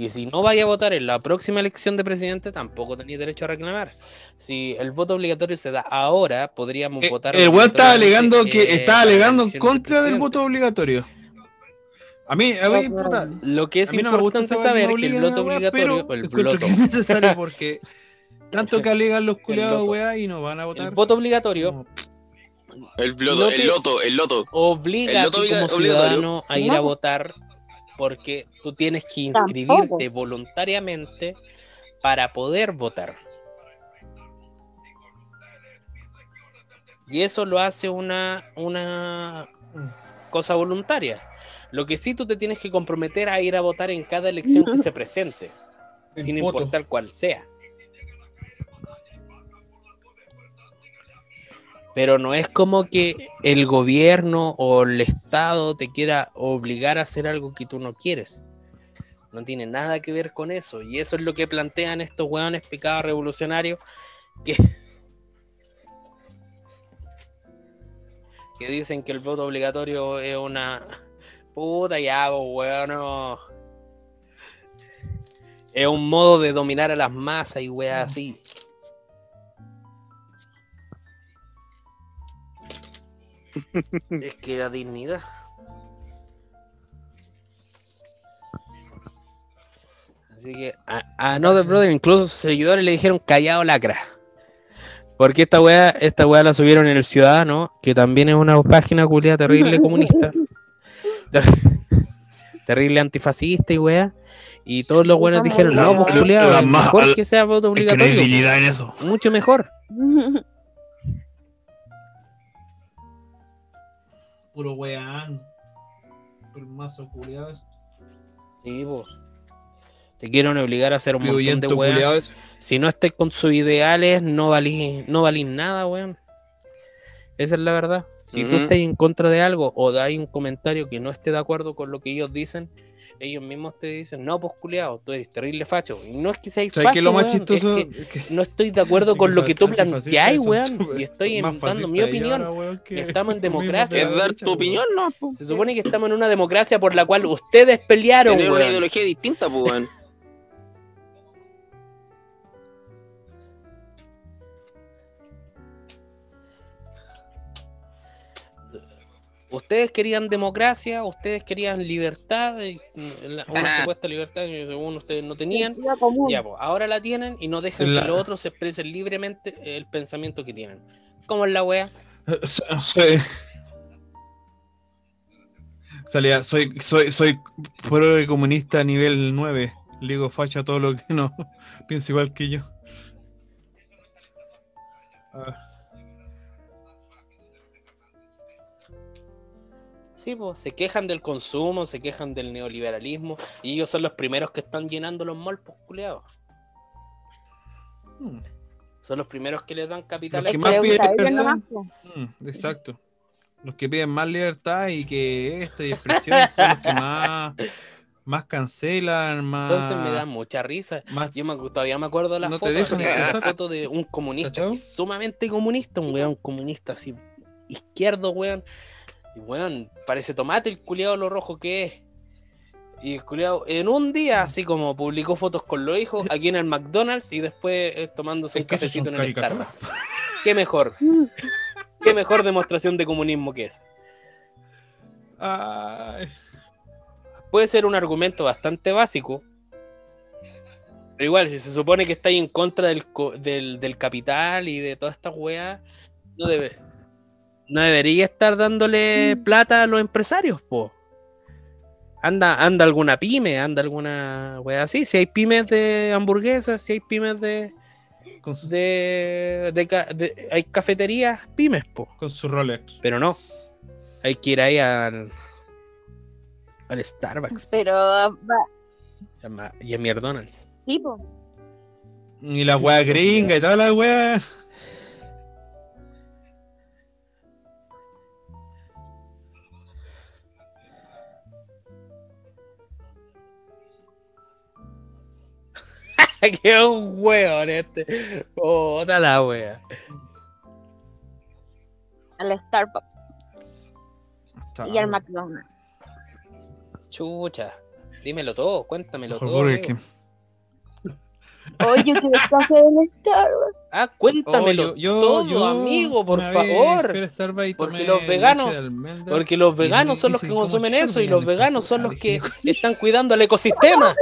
Y si no vaya a votar en la próxima elección de presidente, tampoco tenéis derecho a reclamar. Si el voto obligatorio se da ahora, podríamos Eh, votar. El weón estaba alegando que eh, la alegando en del contra del voto obligatorio. A mí, a mí, puta, Lo que es a mí no me gusta importante saber es que el voto obligatorio, pero el voto, que es necesario porque tanto que alegan los loto. weá, y no van a votar. el voto obligatorio No, El loto, Lo que- el loto, el loto. obliga El a ti como obligatorio. ciudadano a ir a votar porque tú tienes que inscribirte Tampoco. voluntariamente para poder votar. Y eso lo hace una, una cosa voluntaria. Lo que sí tú te tienes que comprometer a ir a votar en cada elección que se presente, el sin importar cuál sea. Pero no es como que el gobierno o el Estado te quiera obligar a hacer algo que tú no quieres. No tiene nada que ver con eso. Y eso es lo que plantean estos hueones picados revolucionarios que, que dicen que el voto obligatorio es una puta y hago, weón. no. Es un modo de dominar a las masas y weas así. Es que la dignidad. Así que a, a Another Brother, incluso sus seguidores le dijeron callado lacra. Porque esta weá, esta weá la subieron en el Ciudadano, que también es una página culia terrible comunista. Ter- terrible antifascista y weá. Y todos los buenos dijeron, no, pues es más- mejor al- que sea voto Es que no hay obligatorio. dignidad en eso. Mucho mejor. Puro weón. Puro mazo culeado. Sí, po. Te quieren obligar a hacer un montón de culeado. Si no estés con sus ideales, no valís, no valís nada, weón. Esa es la verdad. Si tú estás en contra de algo o dais un comentario que no esté de acuerdo con lo que ellos dicen, ellos mismos te dicen, no, pues culiao, tú eres terrible facho. Y no es que seas ¿Sabes facho, más weón, es que Que- no estoy de acuerdo con lo que tú planteáis, weón. Y estoy dando mi opinión. ahora, weón, que Estamos en democracia. Es dar tu weón. opinión, ¿no? Se supone que estamos en una democracia por la cual ustedes pelearon, Tener una weón. ideología distinta, pues, weón. Ustedes querían democracia, ustedes querían libertad, mm, una Ajá. supuesta libertad que según ustedes no tenían. Ya, pues, ahora la tienen y no dejan La- que los otros se expresen libremente el pensamiento que tienen. ¿Cómo es la wea? So- Soy. Salía, soy, soy, soy pro comunista a nivel 9. Le digo facha todo lo que no piensa igual que yo. Ah, Sí, pues, se quejan del consumo, se quejan del neoliberalismo y ellos son los primeros que están llenando los malls, pues, culiados. hmm, Son los primeros que les dan capital. Los que más piden libertad. hmm, exacto. Los que piden más libertad y que esta y expresión son los que más, más cancelan, más. Entonces me da mucha risa. más Yo me, todavía me acuerdo de la No te foto, dejan la foto de un comunista, ¿Cachao? que es sumamente comunista, un weón comunista así, izquierdo, weón. Y weón, parece tomate el culiado lo rojo que es. Y el culiado en un día, así como publicó fotos con los hijos aquí en el McDonald's y después eh, tomándose un cafecito en el. Starbucks. Qué mejor, qué mejor demostración de comunismo que es. Ay, puede ser un argumento bastante básico. Pero igual, si se supone que estáis en contra del, del, del capital y de todas estas weas, no, debe, no debería estar dándole plata a los empresarios, po. Anda, anda alguna pyme, anda alguna wea así. Si hay pymes de hamburguesas, si hay pymes de. con, su, de, de de- hay cafeterías pymes, po. con su Rolex. Pero no. Hay que ir ahí al. al Starbucks Pero y a McDonald's. sí, po. Y la wea gringa y toda la wea. que un weón este. Puta la wea. Al Starbucks y al McDonald's. Chucha. Dímelo todo, cuéntamelo Mejor todo. Burger amigo. King. Oye, que café del Starbucks. Ah, cuéntamelo Oh, yo- yo- todo, yo amigo, por favor. Porque los veganos-. Porque los Y veganos son los que ¿cómo consumen eso y los veganos son los que están cuidando el ecosistema.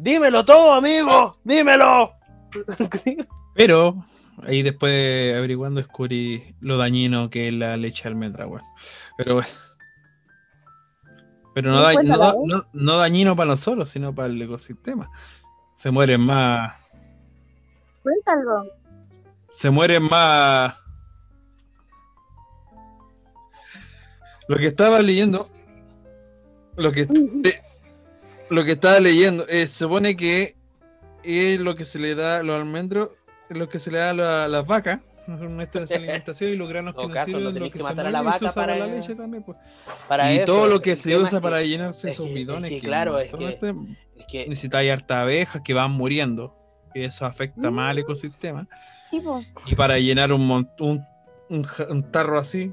Dímelo todo, amigo. Dímelo. Pero ahí después averiguando descubrí lo dañino que es la leche de almendra, weón. Pero bueno. Pero no, Sí, da- no, cuéntala, da- no- no dañino para nosotros, sino para el ecosistema. Se mueren más. Cuéntalo. Se mueren más. Lo que estaba leyendo. Lo que lo que estaba leyendo, eh, se supone que es lo que se le da a los almendros, es lo que se le da a la- las vacas, una esta es alimentación y los granos que nos caso, no sirven, lo que se matar a la se vaca para- la leche también, pues. Para y eso, todo lo que se usa para que- llenarse es esos que- es bidones, que que claro, no- es que- este- es que necesitáis harta abejas que van muriendo, y eso afecta más Mm. al ecosistema. Sí. Y para llenar un, un, un tarro así,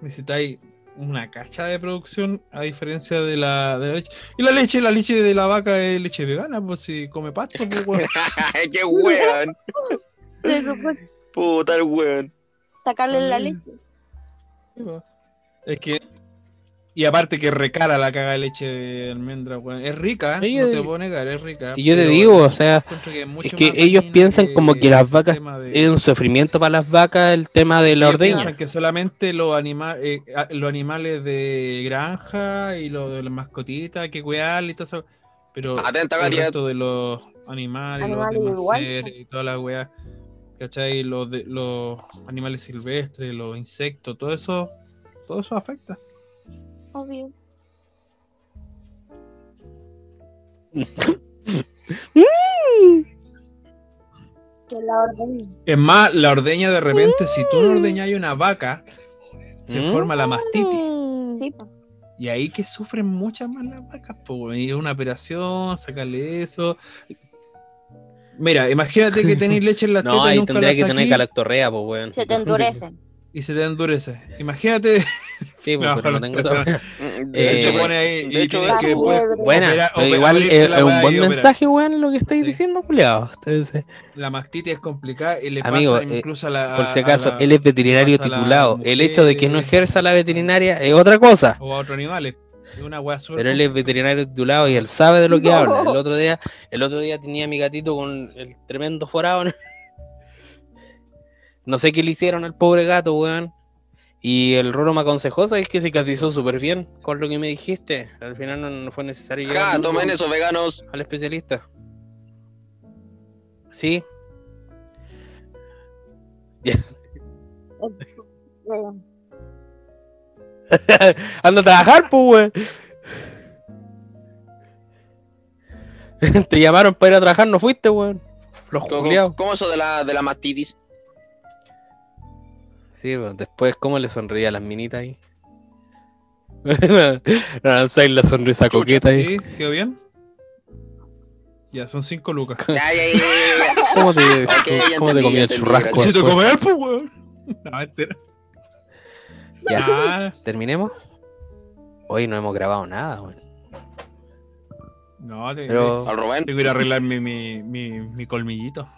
necesitáis una cacha de producción a diferencia de la, de la leche. Y la leche, la leche de la vaca es leche vegana, pues si come pasto, pues weón. ¡Qué weón! Se supone Puta el weón. sacarle la leche. Pues. Es que. Y aparte que recara la caga de leche de almendra, weón. Es rica, Oye, no te puedo negar, es rica. y yo te digo, o sea, que es que ellos piensan como que las vacas de- es un sufrimiento para las vacas el tema de la Ellos ordeña. piensan que solamente los, anima eh, los animales de granja y los de las mascotitas hay que cuidar y todo eso. Pero Atenta, el resto de los animales, Animales los demás y toda la weá, ¿cachai? Los, de, los animales silvestres, los insectos, todo eso, todo eso afecta. Obvio. Que la orden. Es más, la ordeña de repente, si tú no ordeñas una vaca, se ¿Mm? forma la mastitis. Sí, po. Y ahí que sufren muchas más las vacas, pues, y es una operación, sacarle eso. Mira, imagínate que tenéis leche en la No, ahí nunca tendría que tener calactorrea, pues, weón. se te endurecen. y se te endurece. Imagínate, Sí, pues, No, pero no tengo Mm, Eh, te pone ahí de hecho, la que Buena, pero igual es, es un buen mensaje, weón, lo que estáis Sí. diciendo, culiado. Entonces, La mastitis es complicada y le Amigo, pasa eh, incluso a la. por si acaso, la- él es veterinario titulado. El hecho de que no ejerza la veterinaria es otra cosa. O a otros animales. Es una Pero él es veterinario titulado y él sabe de lo que No. habla. El otro día, el otro día tenía a mi gatito con el tremendo forado. ¿no? No sé qué le hicieron al pobre gato, weón. Y el Rolo me aconsejó, ¿sabes que cicatrizó súper bien con lo que me dijiste? Al final no, no fue necesario Ja, llevar tomen eso, veganos. al especialista. Sí. Ya. Anda a trabajar, pues. Te llamaron para ir a trabajar, no fuiste, weón. Los ¿Cómo, cómo eso de la, de la mastitis? Sí, después, ¿cómo le sonreía a las minitas ahí? Lanzáis la sonrisa Chucha, coqueta ahí. Sí, quedó bien. Ya, son cinco lucas. Ya, ya, ya. ¿Cómo te, Ok, ya cómo te comía el churrasco? Si te comer, pues, weón. No, mentira. Ya, Ah, ¿terminemos? Hoy no hemos grabado nada, weón. no, te, Pero Al Rubén. tengo que ir a arreglar mi, mi, mi, mi colmillito.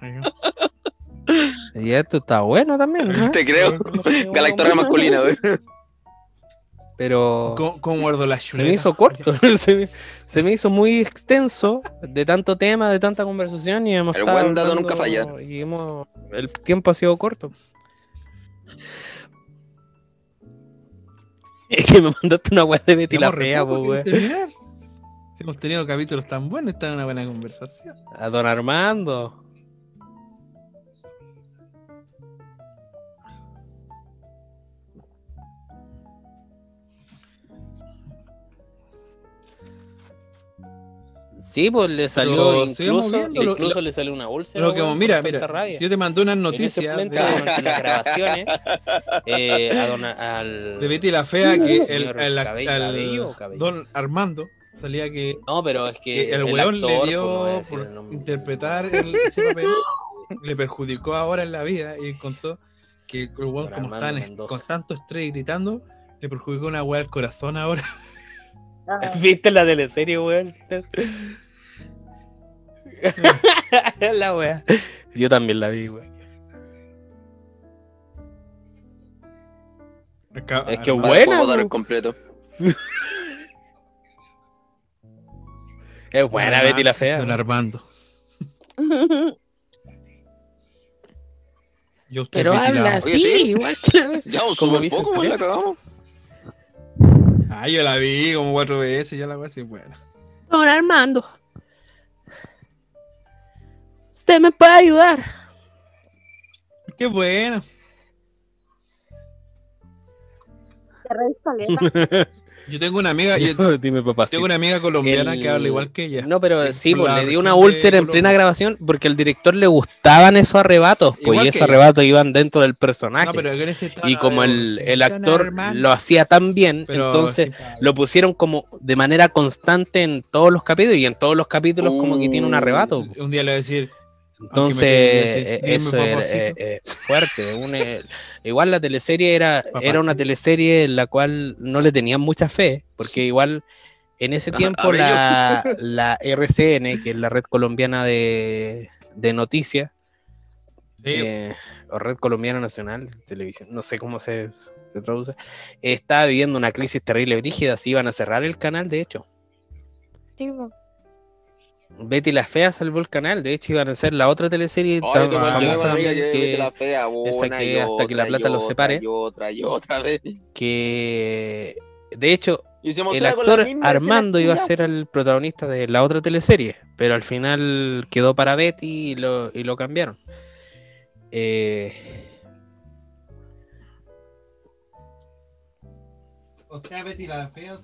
Y esto está bueno también, ¿no? Te creo. Galactorra masculina, güey. Pero ¿Cómo, cómo guardo la se me hizo corto, se, me, se me hizo muy extenso de tanto tema, de tanta conversación y hemos El estado buen hablando nunca falla. Y hemos, el tiempo ha sido corto. Es que me mandaste una weá de Betty la fea. Si hemos tenido capítulos tan buenos, está en una buena conversación. A don Armando. Sí, pues le salió incluso, lo- le salió una úlcera. Lo que, mira, mira, rabia. yo te mandé unas En noticias momento, de, durante las grabaciones, eh, a don- al... de Betty la Fea que el, el- Cabello- al- Cabello. Don Armando salía que, No, pero es que, que el el weón le dio por el interpretar el- ese papel, le perjudicó ahora en la vida y contó que el weón, Don como Armando está en- Mendoza. con tanto estrés y gritando, le perjudicó una weá al corazón ahora. ah, ¿Viste la teleserie, weón? la wea. Yo también la vi, weón. Es que Armando- Buena, Puedo dar el completo. Es buena Don Betty la fea. Don Armando. Yo Pero Betty habla así, Oye, sí. igual que. Ya, dice poco, güey, la cagamos. Ah, yo la vi como cuatro veces, ya la voy a decir buena. Don Armando. Usted me puede ayudar. Qué caleta. Yo tengo una amiga, yo Dime, papá. tengo una amiga colombiana El- que habla igual que ella. No, pero sí, pues le dio una úlcera en plena grabación porque al director le gustaban esos arrebatos, pues, Igual y esos ella. arrebatos iban dentro del personaje. No, pero en ese estaba y como de el, actor hermano. lo hacía tan bien, Pero entonces sí, lo pusieron como de manera constante en todos los capítulos y en todos los capítulos como que tiene un arrebato. Un día le voy a decir, Entonces, eh, eso era eh, eh, fuerte. un, eh, igual la teleserie era, era una teleserie en la cual no le tenían mucha fe, porque igual en ese Ah, tiempo la, la RCN, que es la red colombiana de, de noticias, sí, eh, o Red Colombiana Nacional de Televisión, no sé cómo se, se traduce, estaba viviendo una crisis terrible, brígida, se iban a cerrar el canal, de hecho. Sí, po. Betty la Fea salvó el canal, de hecho iban a hacer la otra teleserie tan famosa también que la fea, esa que hasta que la plata los separe. Y otra, y otra vez. que de hecho el actor Armando iba a ser el protagonista de la otra teleserie, pero al final quedó para Betty y lo, y lo cambiaron. Eh, O sea, Betty la fea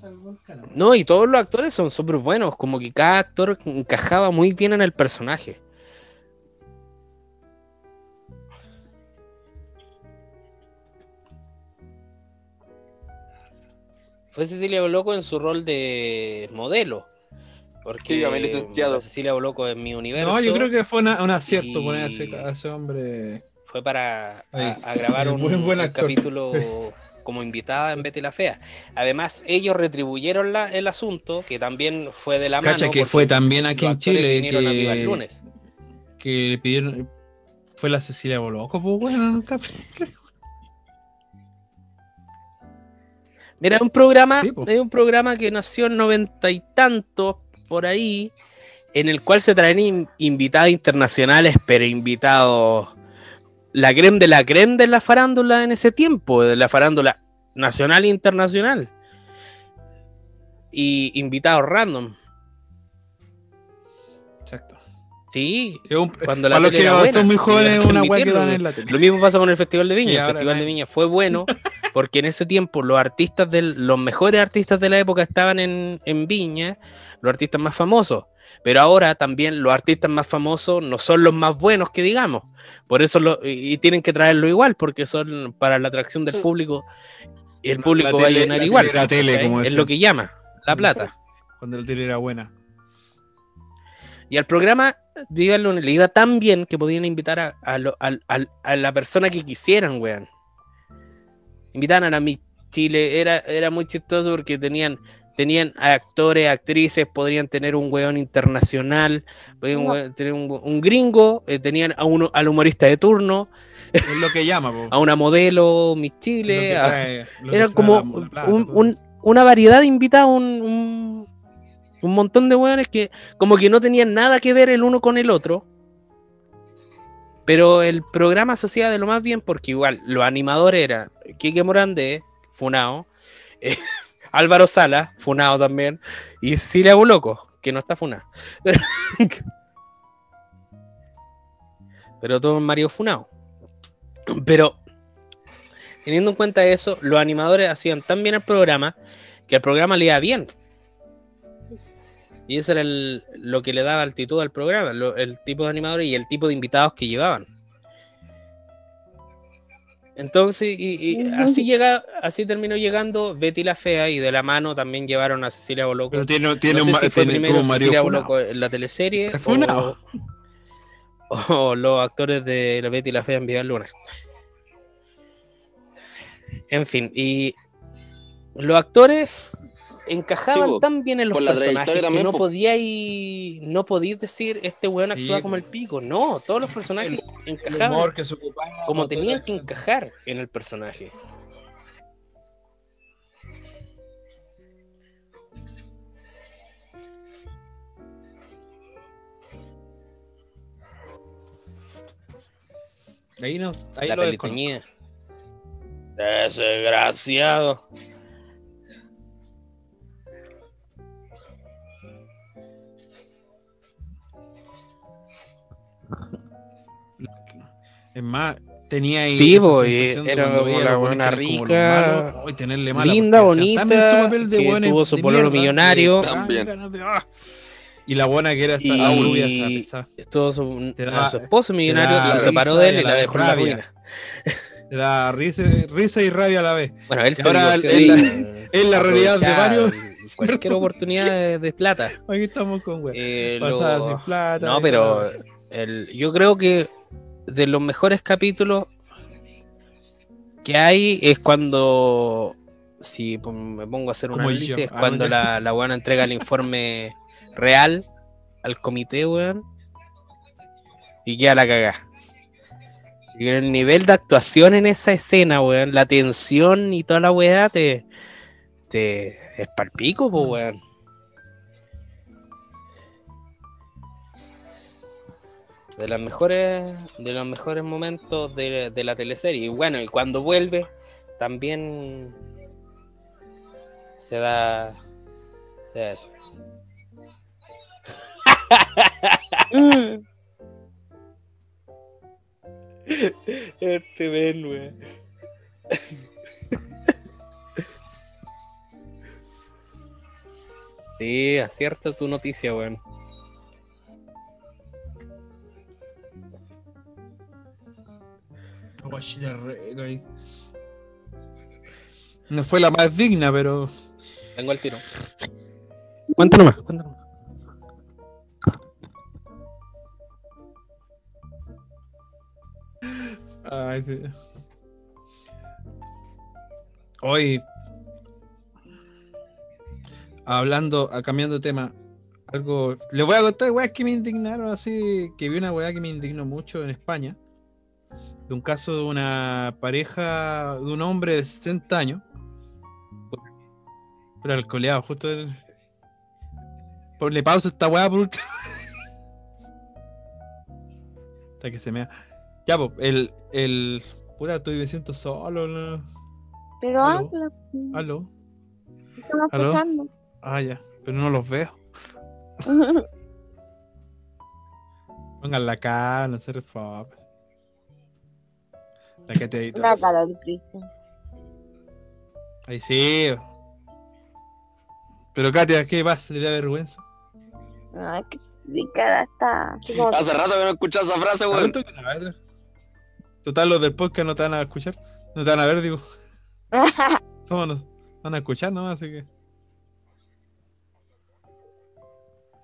no, y todos los actores son súper buenos, como que cada actor encajaba muy bien en el personaje. fue Cecilia Boloco en su rol de modelo. Porque Dígame, licenciado. Cecilia Boloco en mi universo. No, yo creo que fue una- un acierto poner a ese, a ese hombre. fue para a, Ay, a grabar un, buen- buen un capítulo como invitada en Betty la Fea. Además, ellos retribuyeron la- el asunto, que también fue de la Cacha mano. que fue también aquí en Chile a el que, lunes. que le pidieron. Fue la Cecilia Boloco, pues bueno, nunca. Mira, es un programa, Sí, po. es un programa que nació en noventa y tantos por ahí, en el cual se traen in- invitados internacionales, pero invitados la creme de la creme de la farándula en ese tiempo, de la farándula nacional e internacional. Y invitados random. Exacto. Sí, un- cuando la para los que era buena, son muy jóvenes, una weá que dan en la tele. Lo mismo pasa con el Festival de Viña. Y El Festival no de. Viña fue bueno porque en ese tiempo los artistas del, los mejores artistas de la época estaban en, en Viña, los artistas más famosos. Pero ahora también los artistas más famosos no son los más buenos que digamos. Por eso lo, y, tienen que traerlo igual, porque son para la atracción del público. Y el La público va a llenar la igual. tele era tele, ¿cachai? como es lo que llama, la plata. Cuando la tele era buena. Y al programa Lunes le iba tan bien que podían invitar a, a lo- al- a la persona que quisieran, weón. Invitaban a mi Chile, era, era muy chistoso porque tenían, tenían actores, actrices, podrían tener un weón internacional, podían No. weón- tener un, un gringo, eh, tenían a uno, al humorista de turno, Es lo que llama, po. a una modelo Miss Chile, a- trae- que era como la- la plata, un- un- una variedad de invitados, un, un, montón de weones que como que no tenían nada que ver el uno con el otro. Pero el programa se hacía de lo más bien porque igual los animadores eran Quique Morandé, Funao, eh, Álvaro Sala, Funao también, y Cecilia Boloco, que no está Funao. Pero, todo Mario Funao. Pero teniendo en cuenta eso, los animadores hacían tan bien el programa que el programa le iba bien. Y eso era el- lo que le daba altitud al programa, lo- el tipo de animadores y el tipo de invitados que llevaban. Entonces, y, así llega, así terminó llegando Betty la Fea y de la mano también llevaron a Cecilia Boloco. Pero tiene, tiene no un sé ma- si fue tiene- primero un Cecilia. Boloco en la teleserie o, o los actores de la Betty la Fea en Viva el Lunes. En fin, y los actores encajaban Sí, tan bien en los personajes que también, no po. podíais no podíais decir este weón Sí, actúa como el pico. No, todos los personajes El encajaban ocupaba, como tenían que encajar en el personaje. Ahí no, ahí la lo. Desgraciado. Es más, tenía ahí. Sí, de era como la buena rica, malos, ay, tenerle mala, linda, también bonita, su papel de que tuvo su pololo millonario. También. Y la buena que era esta Y- la rubia, esa, esa, Estuvo su, da- su esposo millonario, da se separó de él y la dejó en la ruina. te da risa, risa y rabia a la vez. Bueno, él Y se ahora es la- es la realidad de varios Cualquier oportunidad de, de plata. Aquí estamos con güey. Eh, Pasada lo- sin plata. No, pero. El, yo creo que de los mejores capítulos que hay es cuando, si me pongo a hacer un análisis, yo. es cuando la, la buena entrega el informe real al comité, weón, y queda la cagá. Y el nivel de actuación en esa escena, weón, la tensión y toda la weá te, te es palpico, pues, weón. De las mejores de los mejores momentos de, de la teleserie. Y bueno y cuando vuelve también se da se da eso. Mm. este ven sí acierta tu noticia weón No fue la más digna, pero. Tengo el tiro. Cuéntanos más, cuéntanos más. Ay, sí. Hoy, hablando, ah, cambiando de tema, algo. Les voy a contar weas que me indignaron así. Que vi una weá que me indignó mucho en España. De un caso de una pareja de un hombre de 60 años. Pero alcoholeado, justo. en- Ponle pausa a esta weá por último. Hasta que se me. Ya, pues, el, el. Puta, estoy me siento solo. ¿no? Pero Aló. habla, Aló. estamos ¿Aló? escuchando. Ah, ya, pero no los veo. Pongan la cara, no se favor. La que te edito. La cara de Cristian. Ahí sí. Pero Katia, ¿qué pasa? ¿Le da vergüenza? Ay, que mi cara está. como- Hace rato que no escuchaba esa frase, Ah, weón. ¿tú qué ver. Total, los del podcast no te van a escuchar. No te van a ver, digo. Somos van a escuchar nomás, así que.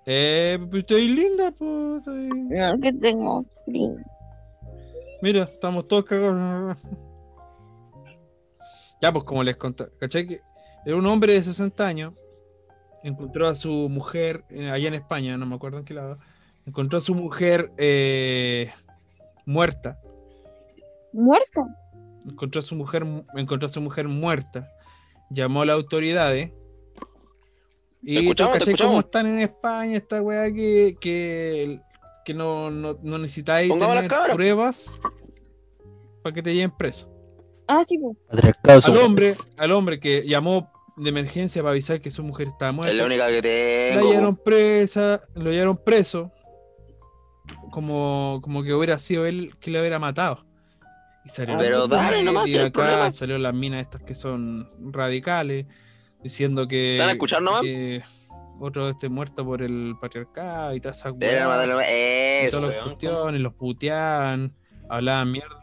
Eh, pues estoy linda, pues. estoy- no, que tengo frío. Mira, estamos todos cagados. Ya, pues como les conté, ¿cachai? Que era un hombre de 60 años, encontró a su mujer eh, allá en España, no me acuerdo en qué lado, encontró a su mujer eh, muerta, ¿Muerta? encontró a su mujer, mu- encontró a su mujer muerta, llamó a las autoridades y Te escuchamos, ¿tú te cachai cómo están en España esta weá que, que, que no, no, no necesitáis tener pruebas para que te lleven preso? Ah, sí, pues. al hombre, al hombre que llamó de emergencia para avisar que su mujer estaba muerta. Es la única que La tengo. hallaron presa, lo hallaron preso, como, como que hubiera sido él que le hubiera matado. Y salió Pero dale nomás, y sin acá problema. salió las minas estas que son radicales, diciendo que, ¿Están a escuchar nomás? que otro esté muerto por el patriarcado y todas esas weas, todas las cuestiones, los puteaban, hablaban mierda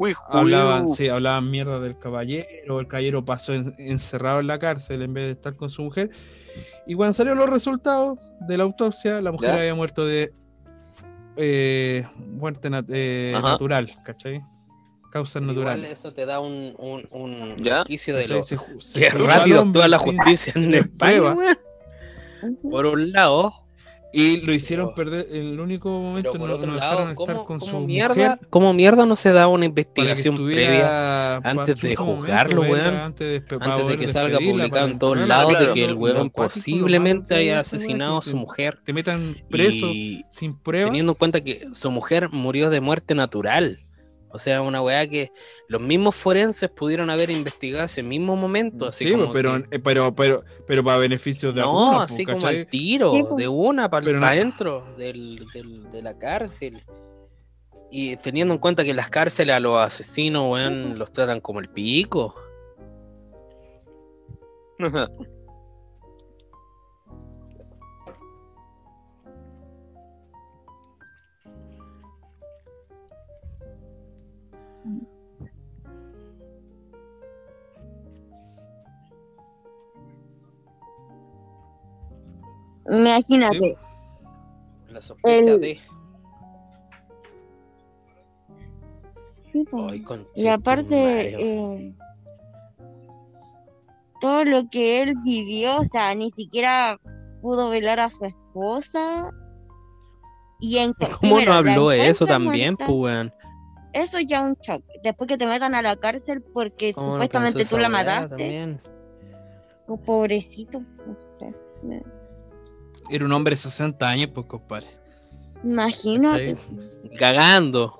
Uy, hablaban, sí, hablaban mierda del caballero, el caballero pasó en- encerrado en la cárcel en vez de estar con su mujer. Y cuando salieron los resultados de la autopsia, la mujer ¿Ya? había muerto de eh, muerte nat- eh, natural, ¿cachai? Causas Igual naturales. eso te da un, un, un ¿Ya? indicio de ¿cachai? lo Se se rápido hombre actúa la sin justicia en España, Por un lado, Y lo hicieron Pero- perder. El único momento no, otro no dejaron lado, estar ¿cómo, con cómo su mierda, mujer cómo mierda no se da una que investigación previa antes de juzgarlo, weón? Antes de, antes que salga publicado en todos lados de que el weón posiblemente que haya asesinado a que su mujer Te metan preso y sin prueba. teniendo en cuenta que su mujer murió de muerte natural. O sea, una weá que los mismos forenses pudieron haber investigado ese mismo momento. Así sí, como pero, que- eh, pero, pero, pero para beneficios de no, algunos, así como al tiro, Sí, de una para Pero no- adentro del, del- de la cárcel. Y teniendo en cuenta que las cárceles a los asesinos, weón, los tratan como el pico. Imagínate. La sospecha El- de. Sí. Ay, conche Y aparte, eh, todo lo que él vivió, o sea, ni siquiera pudo velar a su esposa. Y en ¿Cómo primero, no habló de eso también, pues? Eso ya un shock. Después que te metan a la cárcel porque ¿Cómo no supuestamente pensó tú la mataste. también? Oh, pobrecito. No sé. Era un hombre de 60 años, pues, compadre. Imagínate. Cagando.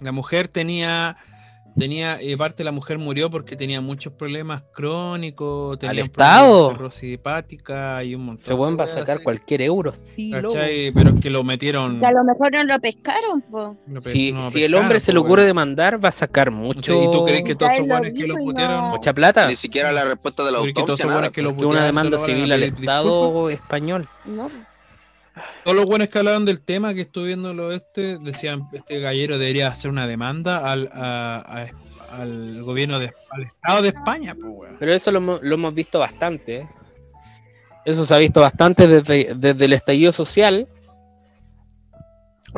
La mujer tenía, tenía, y parte la mujer murió porque tenía muchos problemas crónicos, tenía Estado? cirrosis hepática y un montón. Ese weón de va a sacar así, cualquier euro. Sí. Pero es que lo metieron. Que a lo mejor no lo pescaron, po. lo pe- Si, no lo si el pescaron, hombre se po, le ocurre demandar, va a sacar mucho. ¿Y tú crees que todos lo weones que lo putearon? no- mucha plata? Ni siquiera la respuesta de la ¿Tú crees que autopsia, esos nada. que lo Que una demanda se van civil al? Estado español. No. Todos los buenos que hablaban del tema que estuve viendo lo este decían este gallero debería hacer una demanda al, al gobierno de, al Estado de España, pues. Pero eso lo, lo hemos visto bastante. ¿eh? Eso se ha visto bastante desde, desde el estallido social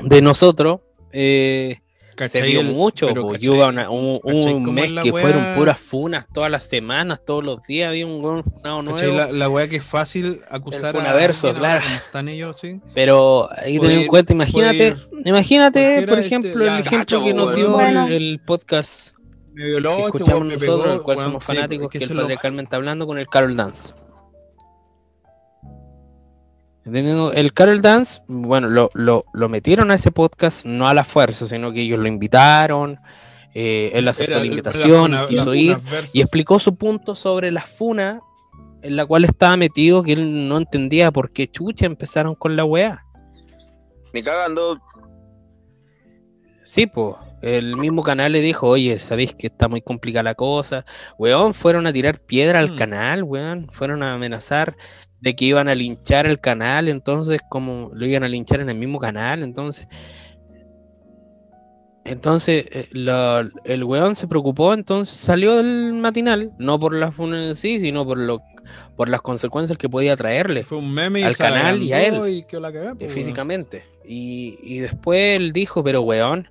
de nosotros. eh, se vio El- mucho. pero, po, y ¿cachai? hubo una- un, ¿cachai un mes que weá? fueron puras funas todas las semanas, todos los días había un weón funado ¿Cachai? nuevo. La, la weá que es fácil acusar a funaverso, ahora claro. están ellos, sí. Pero hay que tener en cuenta, imagínate, imagínate, por este, ejemplo, ya, el ejemplo cacho, que nos dio el- Bueno. el, podcast Me violó, que este escuchamos me nosotros, pegó, del cual weón, somos sí, fanáticos, que es eso el lo- patriarcalmente hablando con el Carol Dance. Entendiendo, El Carol Dance, bueno, lo, lo, lo metieron a ese podcast no a la fuerza, sino que ellos lo invitaron, eh, él aceptó Era la invitación, la funa- quiso la ir versus- y explicó su punto sobre la funa en la cual estaba metido, que él no entendía por qué chucha empezaron con la weá. Ni cagando. Sí, pues. El mismo canal le dijo, oye, sabéis que está muy complicada la cosa. Weón, fueron a tirar piedra al Mm. canal, weón. Fueron a amenazar de que iban a linchar el canal, entonces, como lo iban a linchar en el mismo canal, entonces. Entonces, eh, lo- el weón se preocupó, entonces salió del matinal, no por la funa en sí, sino por, lo, por las consecuencias que podía traerle Fue un meme y al canal y a él. y la pues, físicamente. Y, y después él dijo, pero weón,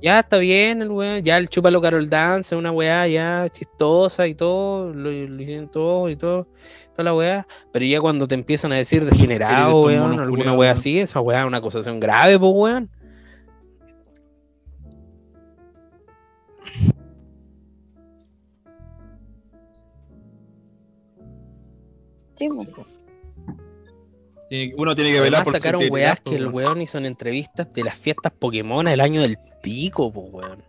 ya está bien el weón, ya el chúpalo Carol Dance, una weá ya chistosa y todo, lo, lo hicieron todo y todo, toda la weá, pero ya cuando te empiezan a decir degenerado, weón, alguna weá así, esa weá es una acusación grave, pues weón. Sí, Uno tiene que velar Además por su sacaron integridad, weás pues, que el weón. hizo en entrevistas de las fiestas Pokémon el año del pico, pues weón.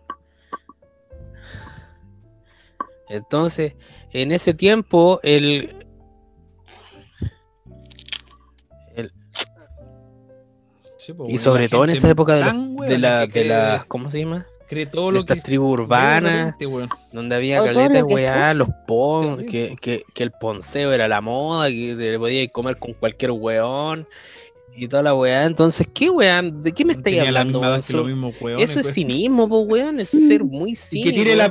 Entonces, en ese tiempo, el, Sí, pues, y sobre la todo en esa época de, los- de, la, de las, ¿cómo se llama? Cree todo lo estas que tribus urbanas, weón. donde había O todo caleta de lo que weá, los pon, Sí, que, que, que el ponceo era la moda, que te podías comer con cualquier weón y toda la weá. Entonces, ¿qué weá? ¿De qué me estáis Tenía la hablando? misma weón? que Eso es pues. cinismo, pues weón, es ser muy Y cínico. que tire la,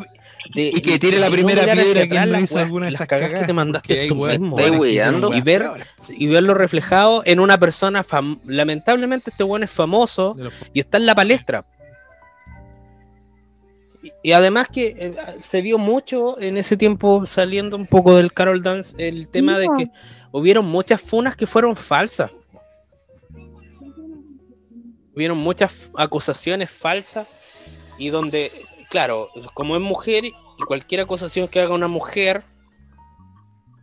de- y que tire la de primera piedra quien no hizo alguna de esas cagadas que te mandaste tú weas- mismo. ¿Estáis weones que weas Y ver- y verlo reflejado en una persona fam- lamentablemente este weón es famoso y está en la palestra. Y, además que eh, se dio mucho en ese tiempo saliendo un poco del Carol Dance el tema de que hubieron muchas funas que fueron falsas. Hubieron muchas acusaciones falsas y donde, claro, como es mujer y cualquier acusación que haga una mujer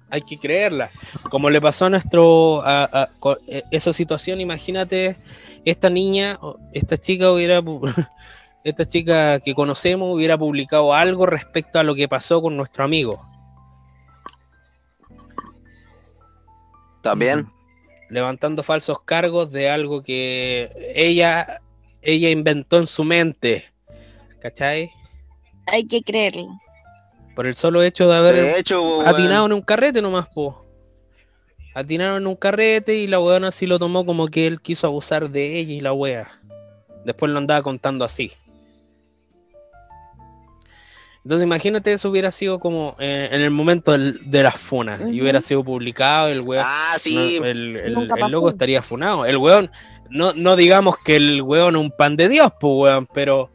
hay que creerla. Como le pasó a nuestro a- a- eh, esa situación, imagínate esta niña, esta chica hubiera esta chica que conocemos hubiera publicado algo respecto a lo que pasó con nuestro amigo, También. levantando falsos cargos de algo que ella ella inventó en su mente. ¿Cachai? Hay que creerlo. Por el solo hecho de haber De hecho, weón, atinado en un carrete nomás, po. Atinaron en un carrete y la weona así lo tomó como que él quiso abusar de ella y la wea. Después lo andaba contando así. Entonces imagínate eso hubiera sido como eh, en el momento del- de las funas y hubiera sido publicado, el weón, Ah, sí. no, el, el- loco estaría funado. El weón, no, no digamos que el weón es un pan de Dios, pues weón, pero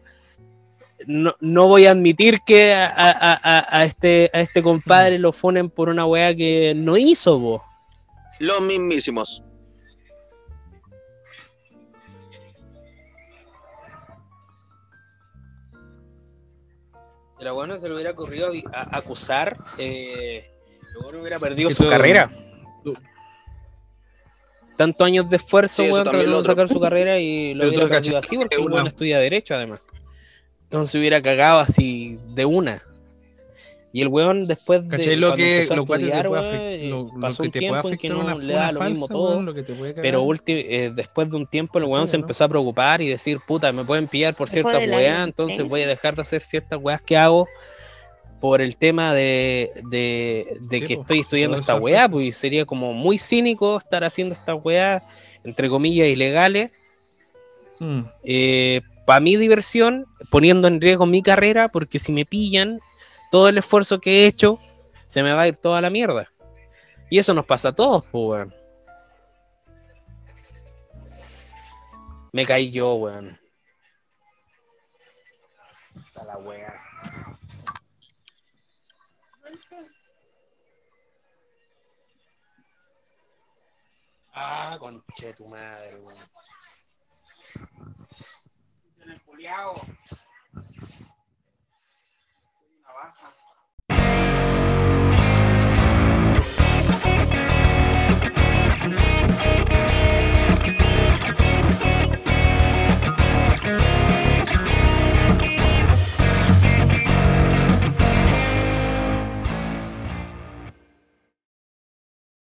no, no voy a admitir que a, a- a- a este, a este compadre lo funen por una weá que no hizo, po. Los mismísimos. Si la weona se le hubiera ocurrido a- a- acusar, eh, el weón hubiera perdido su todo- carrera. tú- Tantos años de esfuerzo, Sí, weón, tratando de sacar su carrera y lo hubiera perdido así porque el weón estudia Derecho, además. Entonces hubiera cagado así de una. Y el weón después de ¿Cachai? Lo que, lo cual te weón, lo, que un te puede tiempo en que afectar no le da lo falsa, mismo todo. weón, lo que te puede cagar. Pero ulti- eh, después de un tiempo el weón ¿Cachai, se no? empezó a preocupar y decir, puta, me pueden pillar por weas, vida, entonces voy a dejar de hacer ciertas weas que hago por el tema de, de, de Sí, que po, estoy estudiando esta weá, pues sería como muy cínico estar haciendo estas weas, entre comillas, ilegales, Mm. eh, para mi diversión, poniendo en riesgo mi carrera, porque si me pillan, todo el esfuerzo que he hecho se me va a ir toda la mierda. Y eso nos pasa a todos, pues, weón. Me caí yo, weón. Está la wea. Ah, conche tu madre, weón.